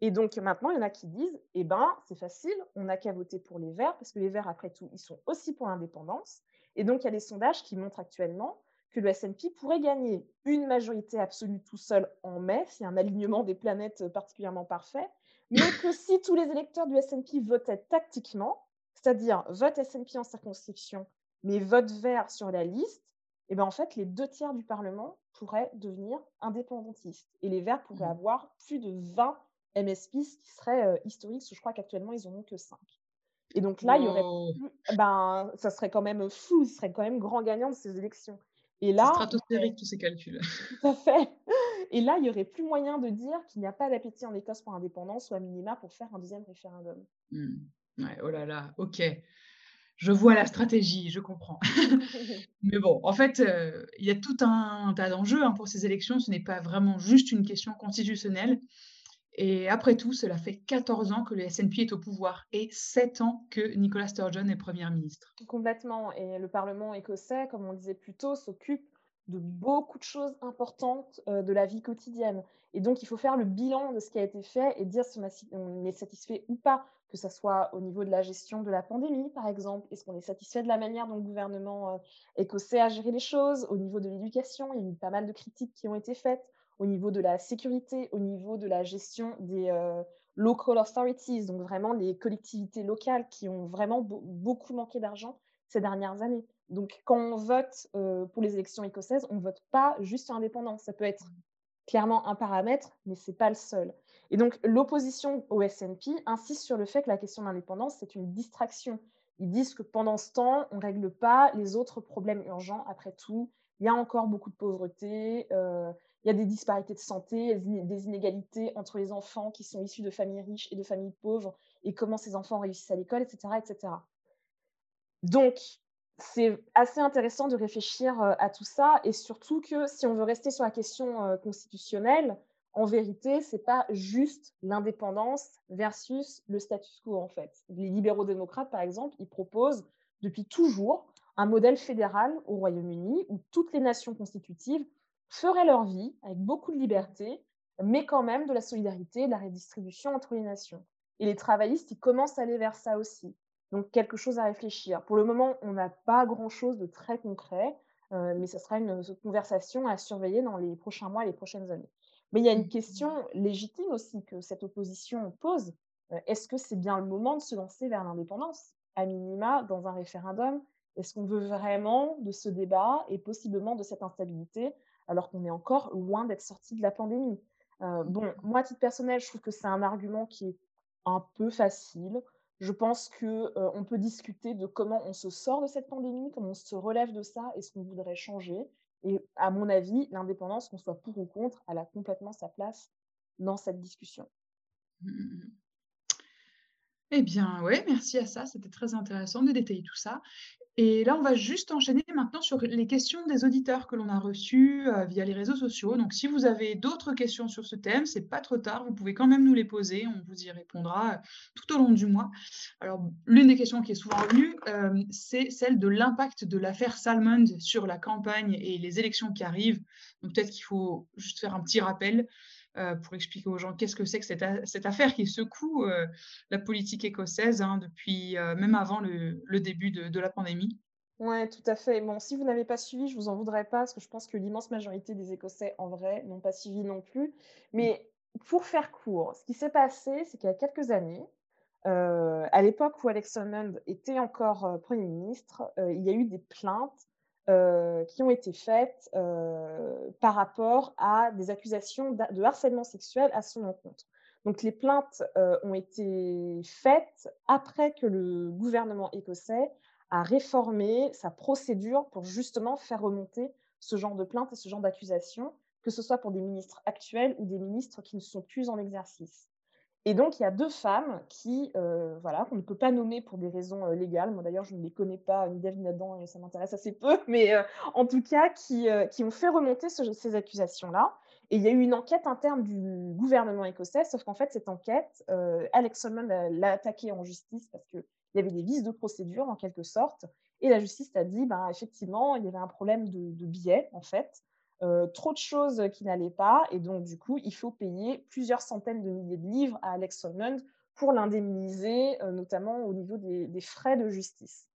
Et donc maintenant, il y en a qui disent, eh ben, c'est facile, on n'a qu'à voter pour les Verts, parce que les Verts, après tout, ils sont aussi pour l'indépendance. Et donc, il y a des sondages qui montrent actuellement que le SNP pourrait gagner une majorité absolue tout seul en mai, s'il y a un alignement des planètes particulièrement parfait, mais que si tous les électeurs du SNP votaient tactiquement, c'est-à-dire vote SNP en circonscription, mais vote vert sur la liste, et ben en fait, les deux tiers du Parlement pourraient devenir indépendantistes. Et les Verts pourraient mmh. avoir plus de 20 MSP, ce qui serait euh, historique, parce que je crois qu'actuellement, ils n'en ont que 5. Et donc là, il y aurait ben, ça serait quand même fou, ce serait quand même grand gagnant de ces élections. Et là, stratosphérique tous ces calculs. Tout à fait. Et là, il n'y aurait plus moyen de dire qu'il n'y a pas d'appétit en Écosse pour l'indépendance ou à minima pour faire un deuxième référendum. Mmh. Ouais, oh là là, ok je vois la stratégie, je comprends. Mais bon, en fait, euh, il y a tout un, tas d'enjeux hein, pour ces élections. Ce n'est pas vraiment juste une question constitutionnelle. Et après tout, cela fait 14 ans que le SNP est au pouvoir et 7 ans que Nicola Sturgeon est Premier ministre. Complètement. Et le Parlement écossais, comme on disait plus tôt, s'occupe de beaucoup de choses importantes euh, de la vie quotidienne. Et donc, il faut faire le bilan de ce qui a été fait et dire si on est satisfait ou pas que ce soit au niveau de la gestion de la pandémie, par exemple. Est-ce qu'on est satisfait de la manière dont le gouvernement euh, écossais a géré les choses Au niveau de l'éducation, il y a eu pas mal de critiques qui ont été faites. Au niveau de la sécurité, au niveau de la gestion des euh, local authorities, donc vraiment les collectivités locales qui ont vraiment beaucoup manqué d'argent ces dernières années. Donc, quand on vote euh, pour les élections écossaises, on ne vote pas juste sur l'indépendance. Ça peut être clairement un paramètre, mais ce n'est pas le seul. Et donc, l'opposition au SNP insiste sur le fait que la question d'indépendance, c'est une distraction. Ils disent que pendant ce temps, on ne règle pas les autres problèmes urgents. Après tout, il y a encore beaucoup de pauvreté, euh, il y a des disparités de santé, des inégalités entre les enfants qui sont issus de familles riches et de familles pauvres, et comment ces enfants réussissent à l'école, etc., etc. Donc, c'est assez intéressant de réfléchir euh, à tout ça, et surtout que si on veut rester sur la question euh, constitutionnelle, en vérité, ce n'est pas juste l'indépendance versus le status quo, en fait. Les libéraux démocrates, par exemple, ils proposent depuis toujours un modèle fédéral au Royaume-Uni où toutes les nations constitutives feraient leur vie avec beaucoup de liberté, mais quand même de la solidarité de la redistribution entre les nations. Et les travaillistes, ils commencent à aller vers ça aussi. Donc, quelque chose à réfléchir. Pour le moment, on n'a pas grand-chose de très concret, euh, mais ce sera une conversation à surveiller dans les prochains mois et les prochaines années. Mais il y a une question légitime aussi que cette opposition pose. Euh, est-ce que c'est bien le moment de se lancer vers l'indépendance, à minima, dans un référendum Est-ce qu'on veut vraiment de ce débat et possiblement de cette instabilité? Alors qu'on est encore loin d'être sorti de la pandémie euh, Bon, moi, à titre personnel, je trouve que c'est un argument qui est un peu facile. Je pense qu'on euh, on peut discuter de comment on se sort de cette pandémie, comment on se relève de ça et ce qu'on voudrait changer. Et à mon avis, l'indépendance, qu'on soit pour ou contre, elle a complètement sa place dans cette discussion. Mmh. Eh bien, oui, merci à ça. C'était très intéressant de détailler tout ça. Et là, on va juste enchaîner maintenant sur les questions des auditeurs que l'on a reçues euh, via les réseaux sociaux. Donc, si vous avez d'autres questions sur ce thème, c'est pas trop tard. Vous pouvez quand même nous les poser. On vous y répondra euh, tout au long du mois. Alors, l'une des questions qui est souvent revenue, euh, c'est celle de l'impact de l'affaire Salmond sur la campagne et les élections qui arrivent. Donc, peut-être qu'il faut juste faire un petit rappel. Euh, pour expliquer aux gens qu'est-ce que c'est que cette, affaire qui secoue euh, la politique écossaise hein, depuis euh, même avant le, début de, la pandémie. Oui, tout à fait. Bon, si vous n'avez pas suivi, je vous en voudrais pas, parce que je pense que l'immense majorité des Écossais, en vrai, n'ont pas suivi non plus. Mais pour faire court, ce qui s'est passé, c'est qu'il y a quelques années, à l'époque où Alex Salmond était encore Premier ministre, il y a eu des plaintes euh, qui ont été faites euh, par rapport à des accusations de harcèlement sexuel à son encontre. Donc les plaintes ont été faites après que le gouvernement écossais a réformé sa procédure pour justement faire remonter ce genre de plaintes et ce genre d'accusations, que ce soit pour des ministres actuels ou des ministres qui ne sont plus en exercice. Et donc, il y a deux femmes qui, euh, voilà, qu'on ne peut pas nommer pour des raisons euh, légales. Moi, d'ailleurs, je ne les connais pas, ni David Adam, et ça m'intéresse assez peu, mais euh, en tout cas, qui, qui ont fait remonter ces accusations-là. Et il y a eu une enquête interne du gouvernement écossais, sauf qu'en fait, cette enquête, Alex Solomon l'a attaquée en justice parce qu'il y avait des vices de procédure, en quelque sorte. Et la justice a dit, ben, effectivement, il y avait un problème de, de biais, en fait. Euh, trop de choses qui n'allaient pas. Et donc, du coup, il faut payer plusieurs centaines de milliers de livres à Alex Solmond pour l'indemniser, euh, notamment au niveau des, frais de justice.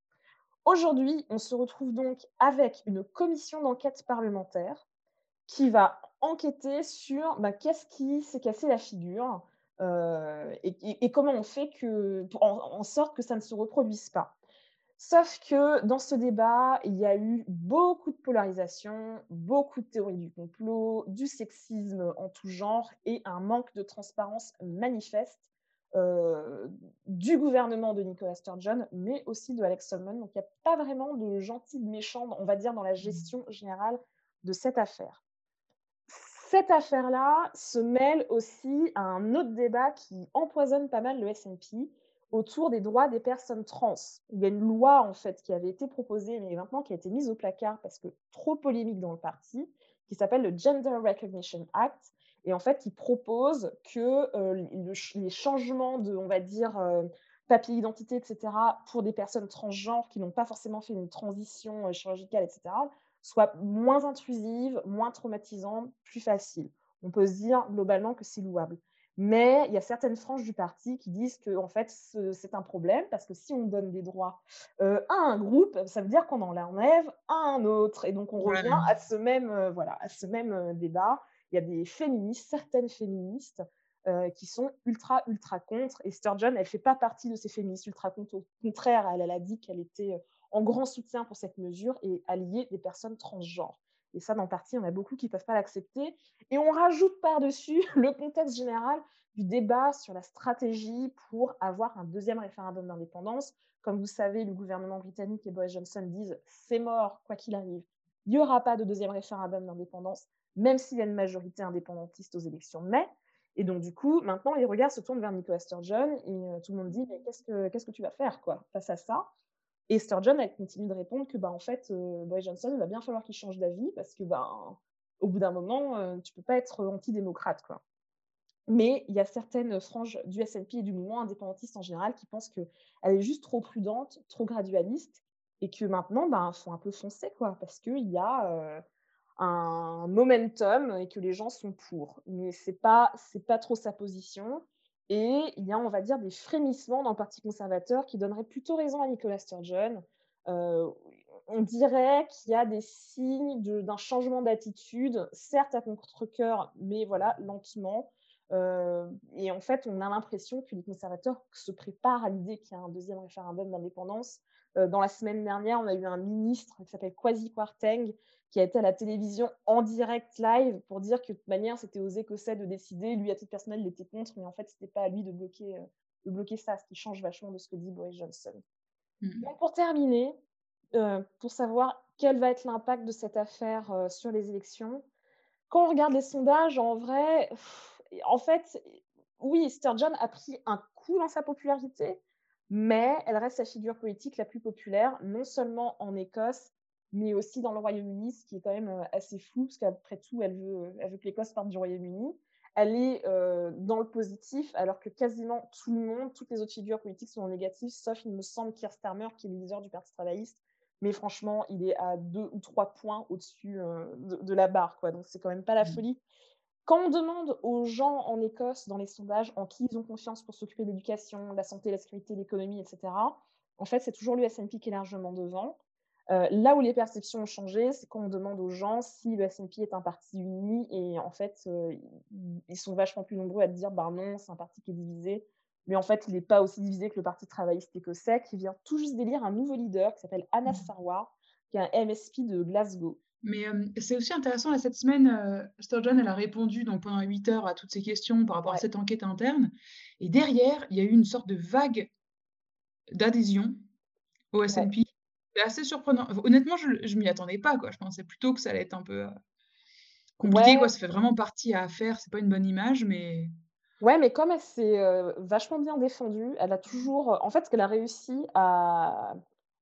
Aujourd'hui, on se retrouve donc avec une commission d'enquête parlementaire qui va enquêter sur bah, qu'est-ce qui s'est cassé la figure euh, et, comment on fait que, en sorte que ça ne se reproduise pas. Sauf que dans ce débat, il y a eu beaucoup de polarisation, beaucoup de théories du complot, du sexisme en tout genre et un manque de transparence manifeste euh, du gouvernement de Nicolas Sturgeon, mais aussi de Alex Solomon. Donc il n'y a pas vraiment de gentil de méchant, on va dire, dans la gestion générale de cette affaire. Cette affaire-là se mêle aussi à un autre débat qui empoisonne pas mal le SNP, autour des droits des personnes trans. Il y a une loi en fait qui avait été proposée, mais maintenant qui a été mise au placard parce que trop polémique dans le parti, qui s'appelle le Gender Recognition Act, et en fait qui propose que euh, les changements de, on va dire, euh, papier d'identité, etc., pour des personnes transgenres qui n'ont pas forcément fait une transition euh, chirurgicale, etc., soient moins intrusives, moins traumatisantes, plus faciles. On peut se dire globalement que c'est louable. Mais il y a certaines franges du parti qui disent que en fait, c'est un problème parce que si on donne des droits euh, à un groupe, ça veut dire qu'on en enlève à un autre. Et donc, on revient à ce même, euh, voilà, à ce même euh, débat. Il y a des féministes, certaines féministes, qui sont ultra, ultra contre. Et Sturgeon, elle ne fait pas partie de ces féministes ultra contre. Au contraire, elle, elle a dit qu'elle était en grand soutien pour cette mesure et alliée des personnes transgenres. Et ça, dans le parti, on a beaucoup qui ne peuvent pas l'accepter. Et on rajoute par-dessus le contexte général du débat sur la stratégie pour avoir un deuxième référendum d'indépendance. Comme vous savez, le gouvernement britannique et Boris Johnson disent c'est mort, quoi qu'il arrive. Il n'y aura pas de deuxième référendum d'indépendance, même s'il y a une majorité indépendantiste aux élections de mai. Et donc, du coup, maintenant, les regards se tournent vers Nicolas Sturgeon et euh, tout le monde dit mais qu'est-ce que, que tu vas faire quoi, face à ça? Et Sturgeon, elle continue de répondre que, bah, en fait, euh, Boris Johnson, il va bien falloir qu'il change d'avis parce que, bah, au bout d'un moment, euh, tu peux pas être antidémocrate, quoi. Mais il y a certaines franges du SNP et du mouvement indépendantiste en général qui pensent qu'elle est juste trop prudente, trop gradualiste, et que maintenant, bah, faut un peu foncer, quoi, parce qu'il y a euh, un momentum et que les gens sont pour. Mais c'est pas, c'est pas trop sa position. Et il y a, on va dire, des frémissements dans le Parti conservateur qui donneraient plutôt raison à Nicolas Sturgeon. Euh, on dirait qu'il y a des signes d'un changement d'attitude, certes à contre-coeur, mais voilà, lentement. Euh, et en fait, on a l'impression que les conservateurs se préparent à l'idée qu'il y a un deuxième référendum d'indépendance. Euh, dans la semaine dernière, on a eu un ministre qui s'appelle Kwasi Kwarteng qui a été à la télévision en direct live pour dire que de toute manière, c'était aux Écossais de décider. Lui, à titre personnel, il était contre, mais en fait, ce n'était pas à lui de bloquer, euh, de bloquer ça, ce qui change vachement de ce que dit Boris Johnson. Mmh. Donc, pour terminer, pour savoir quel va être l'impact de cette affaire sur les élections, quand on regarde les sondages, en vrai, en fait, oui, Sturgeon a pris un coup dans sa popularité, mais elle reste sa figure politique la plus populaire, non seulement en Écosse, mais aussi dans le Royaume-Uni, ce qui est quand même euh, assez flou, parce qu'après tout, elle veut, elle veut que l'Écosse parte du Royaume-Uni. Elle est euh, dans le positif, alors que quasiment tout le monde, toutes les autres figures politiques sont en négatif, sauf, il me semble, Keir Starmer, qui est le leader du Parti travailliste. Mais franchement, il est à deux ou trois points au-dessus euh, de, la barre, quoi. Donc, c'est quand même pas la mmh. folie. Quand on demande aux gens en Écosse, dans les sondages, en qui ils ont confiance pour s'occuper de l'éducation, la santé, la sécurité, l'économie, etc., en fait, c'est toujours le SNP qui est largement devant. Euh, là où les perceptions ont changé, c'est quand on demande aux gens si le SNP est un parti uni, et en fait, euh, ils sont vachement plus nombreux à dire bah non, c'est un parti qui est divisé. Mais en fait, il n'est pas aussi divisé que le Parti travailliste écossais, qui vient tout juste d'élire un nouveau leader qui s'appelle Anna mmh. Sarwar, qui est un MSP de Glasgow. Mais c'est aussi intéressant, là, cette semaine, Sturgeon, elle a répondu donc pendant 8 heures à toutes ces questions par rapport à cette enquête interne. Et derrière, il y a eu une sorte de vague d'adhésion au SNP. C'est assez surprenant. Honnêtement, je ne m'y attendais pas. Quoi. Je pensais plutôt que ça allait être un peu compliqué. Quoi. Ça fait vraiment partie à faire. C'est pas une bonne image, mais. Ouais, mais comme elle s'est vachement bien défendue, elle a toujours. En fait, ce qu'elle a réussi à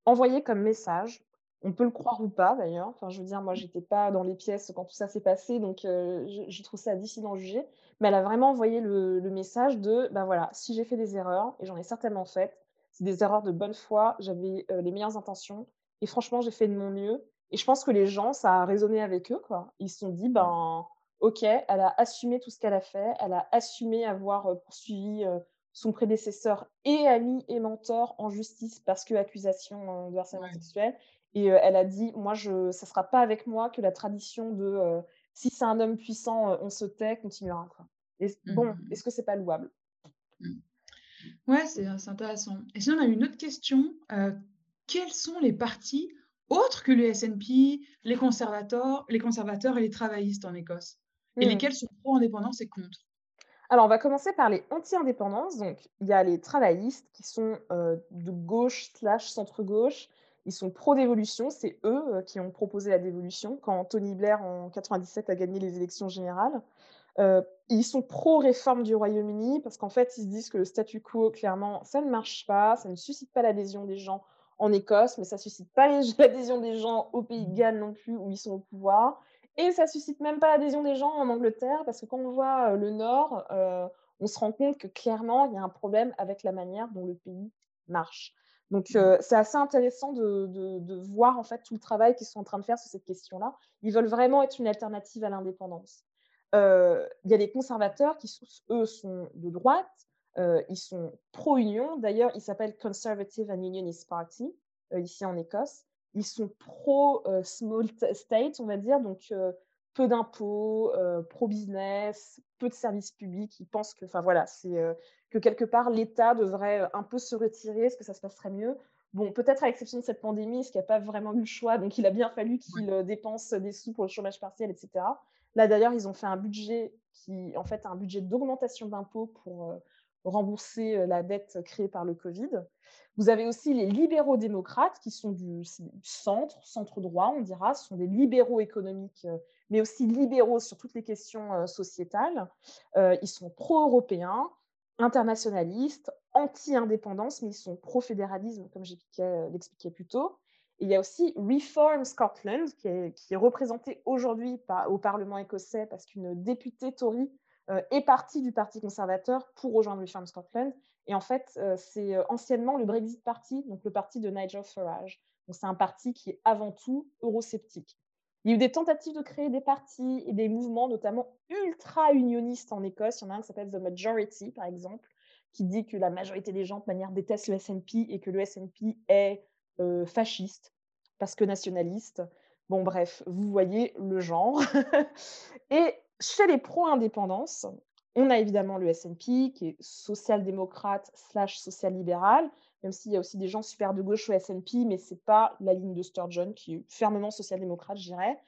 envoyer comme message, on peut le croire ou pas d'ailleurs. Enfin, je veux dire, moi, j'étais pas dans les pièces quand tout ça s'est passé, donc je, trouve ça difficile d'en juger. Mais elle a vraiment envoyé le, message de, ben voilà, si j'ai fait des erreurs, et j'en ai certainement fait, c'est des erreurs de bonne foi, j'avais les meilleures intentions, et franchement, j'ai fait de mon mieux. Et je pense que les gens, ça a résonné avec eux, quoi. Ils se sont dit, ben, ok, elle a assumé tout ce qu'elle a fait, elle a assumé avoir poursuivi son prédécesseur et ami et mentor en justice parce que accusation de harcèlement sexuel. Et elle a dit, moi, je, ça sera pas avec moi que la tradition de si c'est un homme puissant, on se tait, continuera. Quoi. Et, mmh, bon, mmh, mmh. est-ce que c'est pas louable? Ouais, c'est intéressant. Et sinon, on a une autre question. quels sont les partis autres que le SNP, les conservateurs, les conservateurs et les travaillistes en Écosse? Et lesquels sont pro-indépendance et contre? Alors, on va commencer par les anti-indépendances. Donc, il y a les travaillistes qui sont de gauche slash centre-gauche ils sont pro-dévolution, c'est eux euh, qui ont proposé la dévolution quand Tony Blair en 97 a gagné les élections générales. Euh, ils sont pro-réforme du Royaume-Uni parce qu'en fait, ils se disent que le statu quo, clairement, ça ne marche pas, ça ne suscite pas l'adhésion des gens en Écosse, mais ça ne suscite pas l'adhésion des gens au Pays de Galles non plus, où ils sont au pouvoir. Et ça ne suscite même pas l'adhésion des gens en Angleterre, parce que quand on voit euh, le Nord, on se rend compte que clairement, il y a un problème avec la manière dont le pays marche. Donc, mmh. c'est assez intéressant de, voir en fait tout le travail qu'ils sont en train de faire sur cette question-là. Ils veulent vraiment être une alternative à l'indépendance. Il y a les conservateurs qui, eux, sont de droite. ils sont pro-union. D'ailleurs, ils s'appellent Conservative and Unionist Party, ici en Écosse. Ils sont pro-small state, on va dire. Donc, peu d'impôts, pro-business, peu de services publics. Ils pensent que, enfin voilà, c'est que quelque part l'État devrait un peu se retirer, est-ce que ça se passerait mieux? Bon, peut-être à l'exception de cette pandémie, ce qui n'a pas vraiment eu le choix, donc il a bien fallu qu'il dépense des sous pour le chômage partiel, etc. Là d'ailleurs, ils ont fait un budget qui, en fait, un budget d'augmentation d'impôts pour rembourser la dette créée par le Covid. Vous avez aussi les libéraux démocrates qui sont du, centre, centre droit, on dira, ce sont des libéraux économiques, mais aussi libéraux sur toutes les questions sociétales. ils sont pro-européens, internationalistes, anti-indépendance, mais ils sont pro-fédéralisme, comme l'expliquais plus tôt. Il y a aussi Reform Scotland, qui est, représenté aujourd'hui au Parlement écossais parce qu'une députée Tory euh, est partie du Parti conservateur pour rejoindre Reform Scotland. Et en fait, euh, c'est euh, anciennement le Brexit Party, donc le parti de Nigel Farage. C'est un parti qui est avant tout eurosceptique. Il y a eu des tentatives de créer des partis et des mouvements, notamment ultra-unionistes en Écosse. Il y en a un qui s'appelle The Majority, par exemple, qui dit que la majorité des gens, de manière, détestent le SNP et que le SNP est euh, fasciste parce que nationaliste. Bon, bref, vous voyez le genre. et chez les pro-indépendance, on a évidemment le SNP qui est social-démocrate slash social-libéral même s'il y a aussi des gens super de gauche au SNP, mais ce n'est pas la ligne de Sturgeon, qui est fermement social-démocrate, je dirais.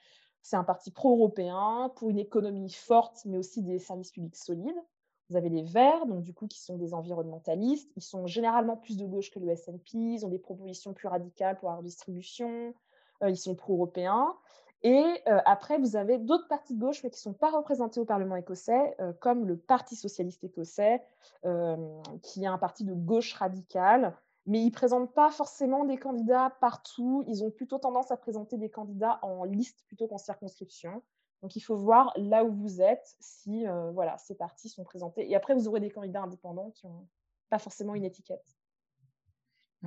C'est un parti pro-européen, pour une économie forte, mais aussi des services publics solides. Vous avez les Verts, donc du coup, qui sont des environnementalistes. Ils sont généralement plus de gauche que le SNP. Ils ont des propositions plus radicales pour la redistribution. Euh, ils sont pro-européens. Et euh, après, vous avez d'autres partis de gauche, mais qui ne sont pas représentés au Parlement écossais, euh, comme le Parti socialiste écossais, euh, qui est un parti de gauche radicale, mais ils ne présentent pas forcément des candidats partout. Ils ont plutôt tendance à présenter des candidats en liste plutôt qu'en circonscription. Donc, il faut voir là où vous êtes, si voilà, ces partis sont présentés. Et après, vous aurez des candidats indépendants qui n'ont pas forcément une étiquette.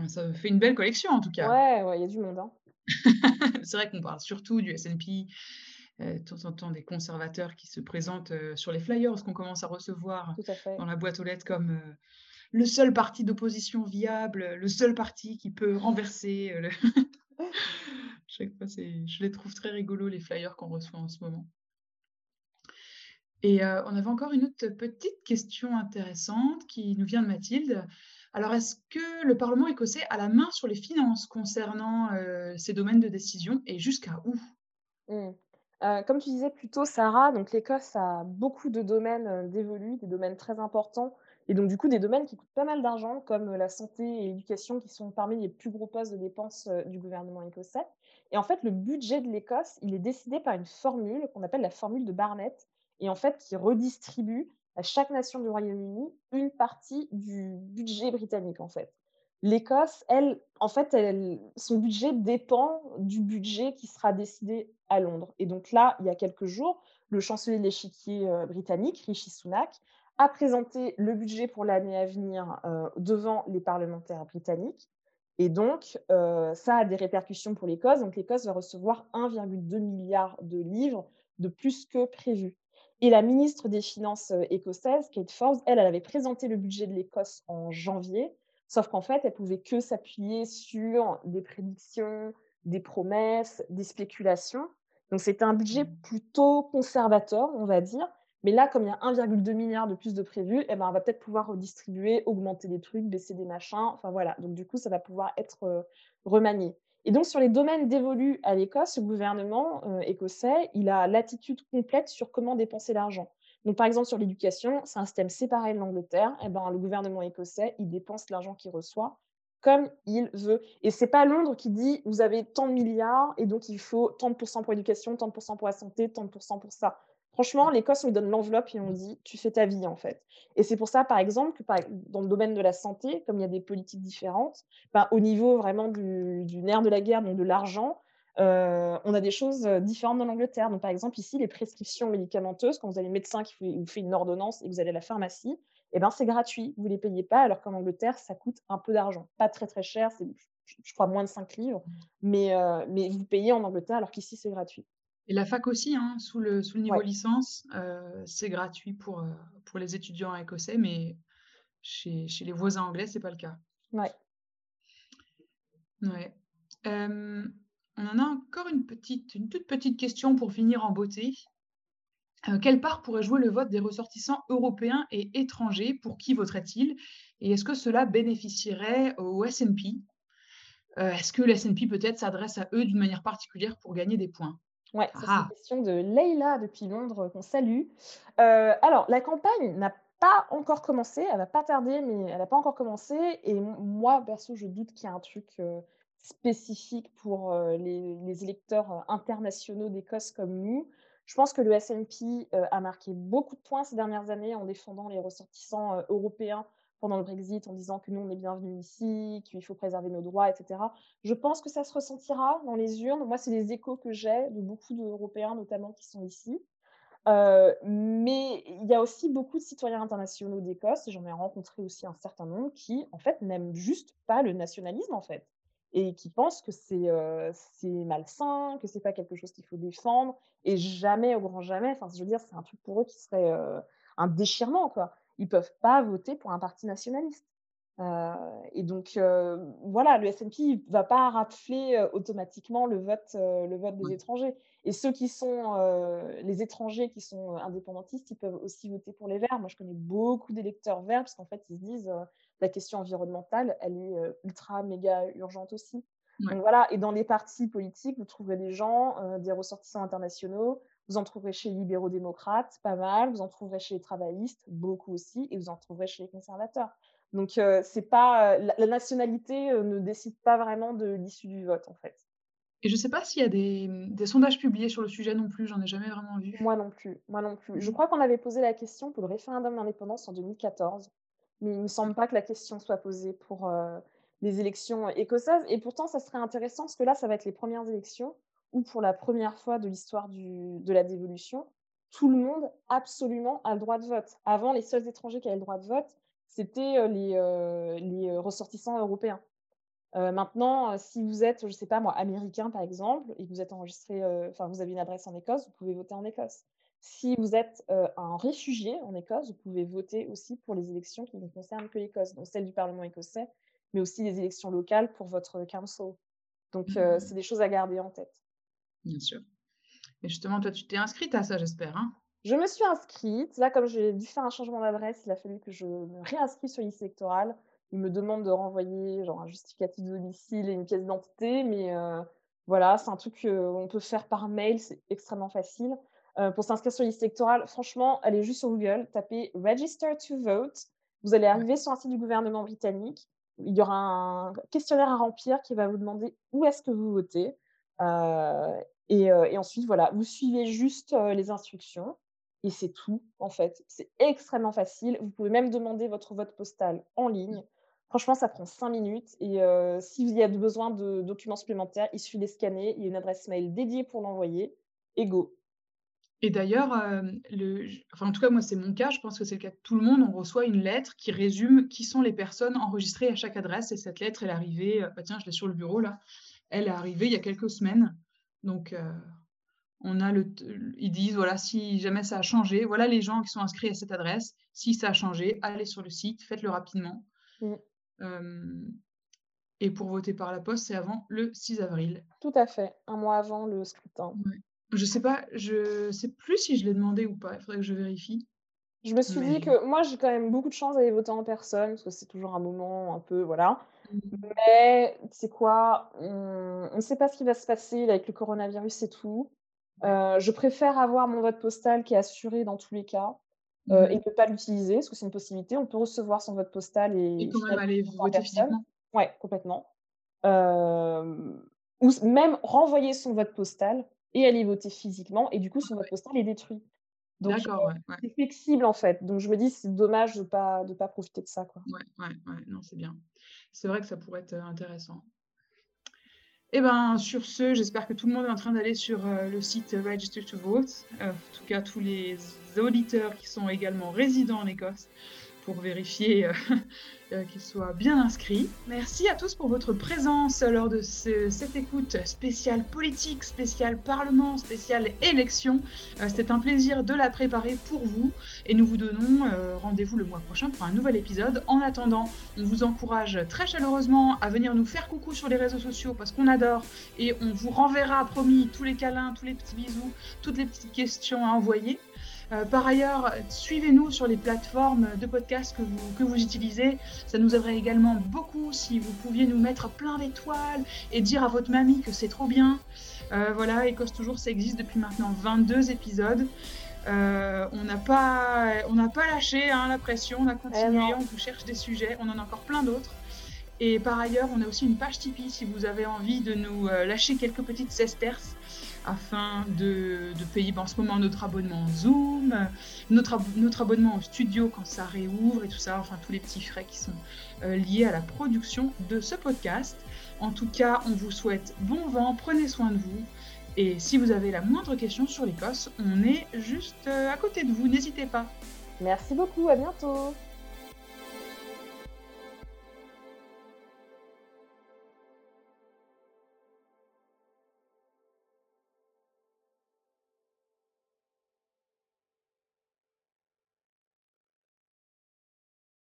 Ça fait une belle collection, en tout cas. Ouais, il y a du monde. Hein. c'est vrai qu'on parle surtout du SNP, euh, de temps en temps des conservateurs qui se présentent euh, sur les flyers qu'on commence à recevoir dans la boîte aux lettres comme euh, le seul parti d'opposition viable, le seul parti qui peut renverser. Le... Chaque fois, je les trouve très rigolos, les flyers qu'on reçoit en ce moment. Et on avait encore une autre petite question intéressante qui nous vient de Mathilde. Alors, est-ce que le Parlement écossais a la main sur les finances concernant ces domaines de décision et jusqu'à où? Mmh. Heu, comme tu disais plus tôt, Sarah, donc l'Écosse a beaucoup de domaines, heu, dévolus, des domaines très importants et donc du coup, des domaines qui coûtent pas mal d'argent comme, la santé et l'éducation qui sont parmi les plus gros postes de dépenses, du gouvernement écossais et en fait, le budget de l'Écosse, il est décidé par une formule qu'on appelle la formule de Barnett et en fait, qui redistribue à chaque nation du Royaume-Uni une partie du budget britannique, en fait. L'Écosse, elle, en fait, son budget dépend du budget qui sera décidé à Londres. Et donc là, il y a quelques jours, le chancelier de l'échiquier euh, britannique, Rishi Sunak, a présenté le budget pour l'année à venir euh, devant les parlementaires britanniques. Et donc, euh, ça a des répercussions pour l'Écosse. Donc, l'Écosse va recevoir 1,2 milliard de livres de plus que prévu. Et la ministre des Finances écossaise, Kate Forbes, elle, elle avait présenté le budget de l'Écosse en janvier. Sauf qu'en fait, elle pouvait que s'appuyer sur des prédictions, des promesses, des spéculations. Donc, c'était un budget Mmh. plutôt conservateur, on va dire. Mais là, comme il y a 1,2 milliard de plus de prévu, eh ben, on va peut-être pouvoir redistribuer, augmenter des trucs, baisser des machins. Enfin voilà. Donc, du coup, ça va pouvoir être euh, remanié. Et donc, sur les domaines dévolus à l'Écosse, le gouvernement euh, écossais, il a l'attitude complète sur comment dépenser l'argent. Donc, par exemple, sur l'éducation, c'est un système séparé de l'Angleterre. Eh ben, le gouvernement écossais, il dépense l'argent qu'il reçoit comme il veut. Et c'est pas Londres qui dit vous avez tant de milliards et donc il faut tant de pourcents pour l'éducation, tant de pourcents pour la santé, tant de pourcents pour ça. Franchement, l'Écosse, on lui donne l'enveloppe et on dit tu fais ta vie en fait. Et c'est pour ça, par exemple, que par, dans le domaine de la santé, comme il y a des politiques différentes, ben, au niveau vraiment du, du nerf de la guerre, donc de l'argent, euh, on a des choses euh, différentes dans l'Angleterre. Donc, par exemple, ici, les prescriptions médicamenteuses, quand vous avez le médecin qui vous fait une ordonnance et que vous allez à la pharmacie, eh ben, c'est gratuit. Vous ne les payez pas, alors qu'en Angleterre, ça coûte un peu d'argent. Pas très, très cher, c'est, je crois, moins de 5 livres. Mais, euh, mais vous payez en Angleterre, alors qu'ici, c'est gratuit. Et la fac aussi, hein, sous le, sous le niveau Ouais. licence, euh, c'est gratuit pour, euh, pour les étudiants écossais, mais chez, chez les voisins anglais, c'est pas le cas. Ouais. Ouais. Euh, on en a encore une petite, une toute petite question pour finir en beauté. Quelle part pourrait jouer le vote des ressortissants européens et étrangers? Pour qui voterait-il Et est-ce que cela bénéficierait au SNP Euh, Est-ce que le SNP peut-être s'adresse à eux d'une manière particulière pour gagner des points? Ouais, c'est une Ah, question de Leïla depuis Londres qu'on salue. Heu, alors la campagne n'a pas encore commencé, elle va pas tarder, mais elle n'a pas encore commencé et moi perso, je doute qu'il y a un truc, heu, spécifique pour, les les électeurs, internationaux d'Écosse comme nous. Je pense que le SNP, a marqué beaucoup de points ces dernières années en défendant les ressortissants, européens pendant le Brexit, en disant que nous on est bienvenus ici, qu'il faut préserver nos droits et cetera. Je pense que ça se ressentira dans les urnes. Moi, c'est les échos que j'ai de beaucoup d'Européens, notamment, qui sont ici. Heu, mais il y a aussi beaucoup de citoyens internationaux d'Écosse, j'en ai rencontré aussi un certain nombre, qui, en fait, n'aiment juste pas le nationalisme, en fait et qui pensent que c'est, heu, c'est malsain, que c'est pas quelque chose qu'il faut défendre et jamais, au grand jamais, enfin, je veux dire, c'est un truc pour eux qui serait, heu, un déchirement, quoi. Ils peuvent pas voter pour un parti nationaliste. Heu et donc heu, voilà, le SNP va pas rafler, heu, automatiquement le vote, heu, le vote des étrangers et ceux qui sont, les étrangers qui sont, indépendantistes, ils peuvent aussi voter pour les Verts. Moi, je connais beaucoup d'électeurs Verts parce qu'en fait, ils se disent, «La question environnementale, elle est, ultra méga urgente aussi». Donc voilà et dans les partis politiques, vous trouverez des gens, des ressortissants internationaux. Vous en trouverez chez les libéraux démocrates, pas mal. Vous en trouverez chez les travaillistes, beaucoup aussi et vous en trouverez chez les conservateurs. Donc, heu, c'est pas, heu, la la nationalité, heu, ne décide pas vraiment de l'issue du vote, en fait. Et je sais pas s'il y a des, des sondages publiés sur le sujet non plus, j'en ai jamais vraiment vu. Moi non plus, moi non plus. Je crois qu'on avait posé la question pour le référendum d'indépendance en 2014, mais il me Ouais. semble pas que la question soit posée pour, les élections écossaises et pourtant ça serait intéressant parce que là, ça va être les premières élections où pour la première fois de l'histoire de la dévolution, tout le monde absolument a le droit de vote. Avant, les seuls étrangers qui avaient le droit de vote, c'était, heu, les, les, heu, ressortissants européens. Maintenant, si vous êtes, je sais pas moi, américain par exemple et que vous êtes enregistré, enfin vous avez une adresse en Écosse, vous pouvez voter en Écosse. Si vous êtes, un réfugié en Écosse, vous pouvez voter aussi pour les élections qui ne concernent que l'Écosse, donc celles du parlement écossais, mais aussi les élections locales pour votre council. Donc Mmh c'est des choses à garder en tête. Bien sûr. Et justement, toi, tu t'es inscrite à ça, j'espère, hein? Je me suis inscrite. Là, comme j'ai dû faire un changement d'adresse, il a fallu que je me réinscrive sur la liste électorale. Ils me demandent de renvoyer genre un justificatif de domicile et une pièce d'identité, mais heu, Voilà, c'est un truc qu'on peut faire par mail, c'est extrêmement facile. Euh, pour s'inscrire sur la liste électorale, franchement, allez juste sur Google, tapez Register to Vote. Vous allez arriver sur un site du gouvernement britannique. Il y aura un questionnaire à remplir qui va vous demander où est-ce que vous votez. Euh, et, euh, et, ensuite, voilà, vous suivez juste les instructions et c'est tout, en fait. C'est extrêmement facile. Vous pouvez même demander votre vote postal en ligne. Franchement, ça prend cinq minutes. Et s'il y a besoin de documents supplémentaires, il suffit de les scanner. Il y a une adresse mail dédiée pour l'envoyer. Et go. Et d'ailleurs, le enfin, en tout cas, moi, c'est mon cas, je pense que c'est le cas de tout le monde. On reçoit une lettre qui résume qui sont les personnes enregistrées à chaque adresse. Et cette lettre, elle est arrivée, bah, tiens, je l'ai sur le bureau là, elle est arrivée il y a quelques semaines. Donc, on a le, ils disent, voilà, si jamais ça a changé, voilà les gens qui sont inscrits à cette adresse. Si ça a changé, allez sur le site, faites-le rapidement. Mmh. et pour voter par la poste, c'est avant le 6 avril. Tout à fait, un mois avant le scrutin. Je sais pas, je sais plus si je l'ai demandé ou pas. Il faudrait que je vérifie. Je me suis dit que moi, j'ai quand même beaucoup de chance d'aller voter en personne, parce que c'est toujours un moment un peu, voilà. Mais c'est quoi On ne sait pas ce qui va se passer avec le coronavirus et tout. Euh, je préfère avoir mon vote postal qui est assuré dans tous les cas euh, mmh. et ne pas l'utiliser, parce que c'est une possibilité. On peut recevoir son vote postal et, et quand même aller voter physiquement. Ouais, complètement. Euh, ou même renvoyer son vote postal et aller voter physiquement, et du coup, son vote postal est détruit. Donc, c'est flexible en fait. Donc, je me dis, c'est dommage de ne pas, de pas profiter de ça. Quoi. Ouais, ouais, ouais, non, c'est bien. C'est vrai que ça pourrait être intéressant. Et eh ben, sur ce, j'espère que tout le monde est en train d'aller sur le site Register to Vote. en tout cas, tous les auditeurs qui sont également résidents en Écosse pour vérifier euh, euh, qu'il soit bien inscrit. Merci à tous pour votre présence lors de cette écoute spéciale politique, spéciale parlement, spéciale élection. Euh, C'était un plaisir de la préparer pour vous et nous vous donnons rendez-vous le mois prochain pour un nouvel épisode. En attendant, on vous encourage très chaleureusement à venir nous faire coucou sur les réseaux sociaux parce qu'on adore et on vous renverra, promis, tous les câlins, tous les petits bisous, toutes les petites questions à envoyer. Euh, par ailleurs, suivez-nous sur les plateformes de podcast que vous, que vous utilisez. Ça nous aiderait également beaucoup si vous pouviez nous mettre plein d'étoiles et dire à votre mamie que c'est trop bien. Euh, voilà, Écosse Toujours, ça existe depuis maintenant 22 épisodes. Euh, on n'a pas, on pas lâché hein, la pression, on a continué, eh on vous cherche des sujets, on en a encore plein d'autres. Et par ailleurs, on a aussi une page Tipeee si vous avez envie de nous lâcher quelques petites sesterces afin de, payer en ce moment notre abonnement Zoom, notre, notre, abonnement au studio quand ça réouvre et tout ça, enfin tous les petits frais qui sont euh, liés à la production de ce podcast. En tout cas, on vous souhaite bon vent, prenez soin de vous. Et si vous avez la moindre question sur l'Écosse, on est juste euh, à côté de vous, n'hésitez pas. Merci beaucoup, à bientôt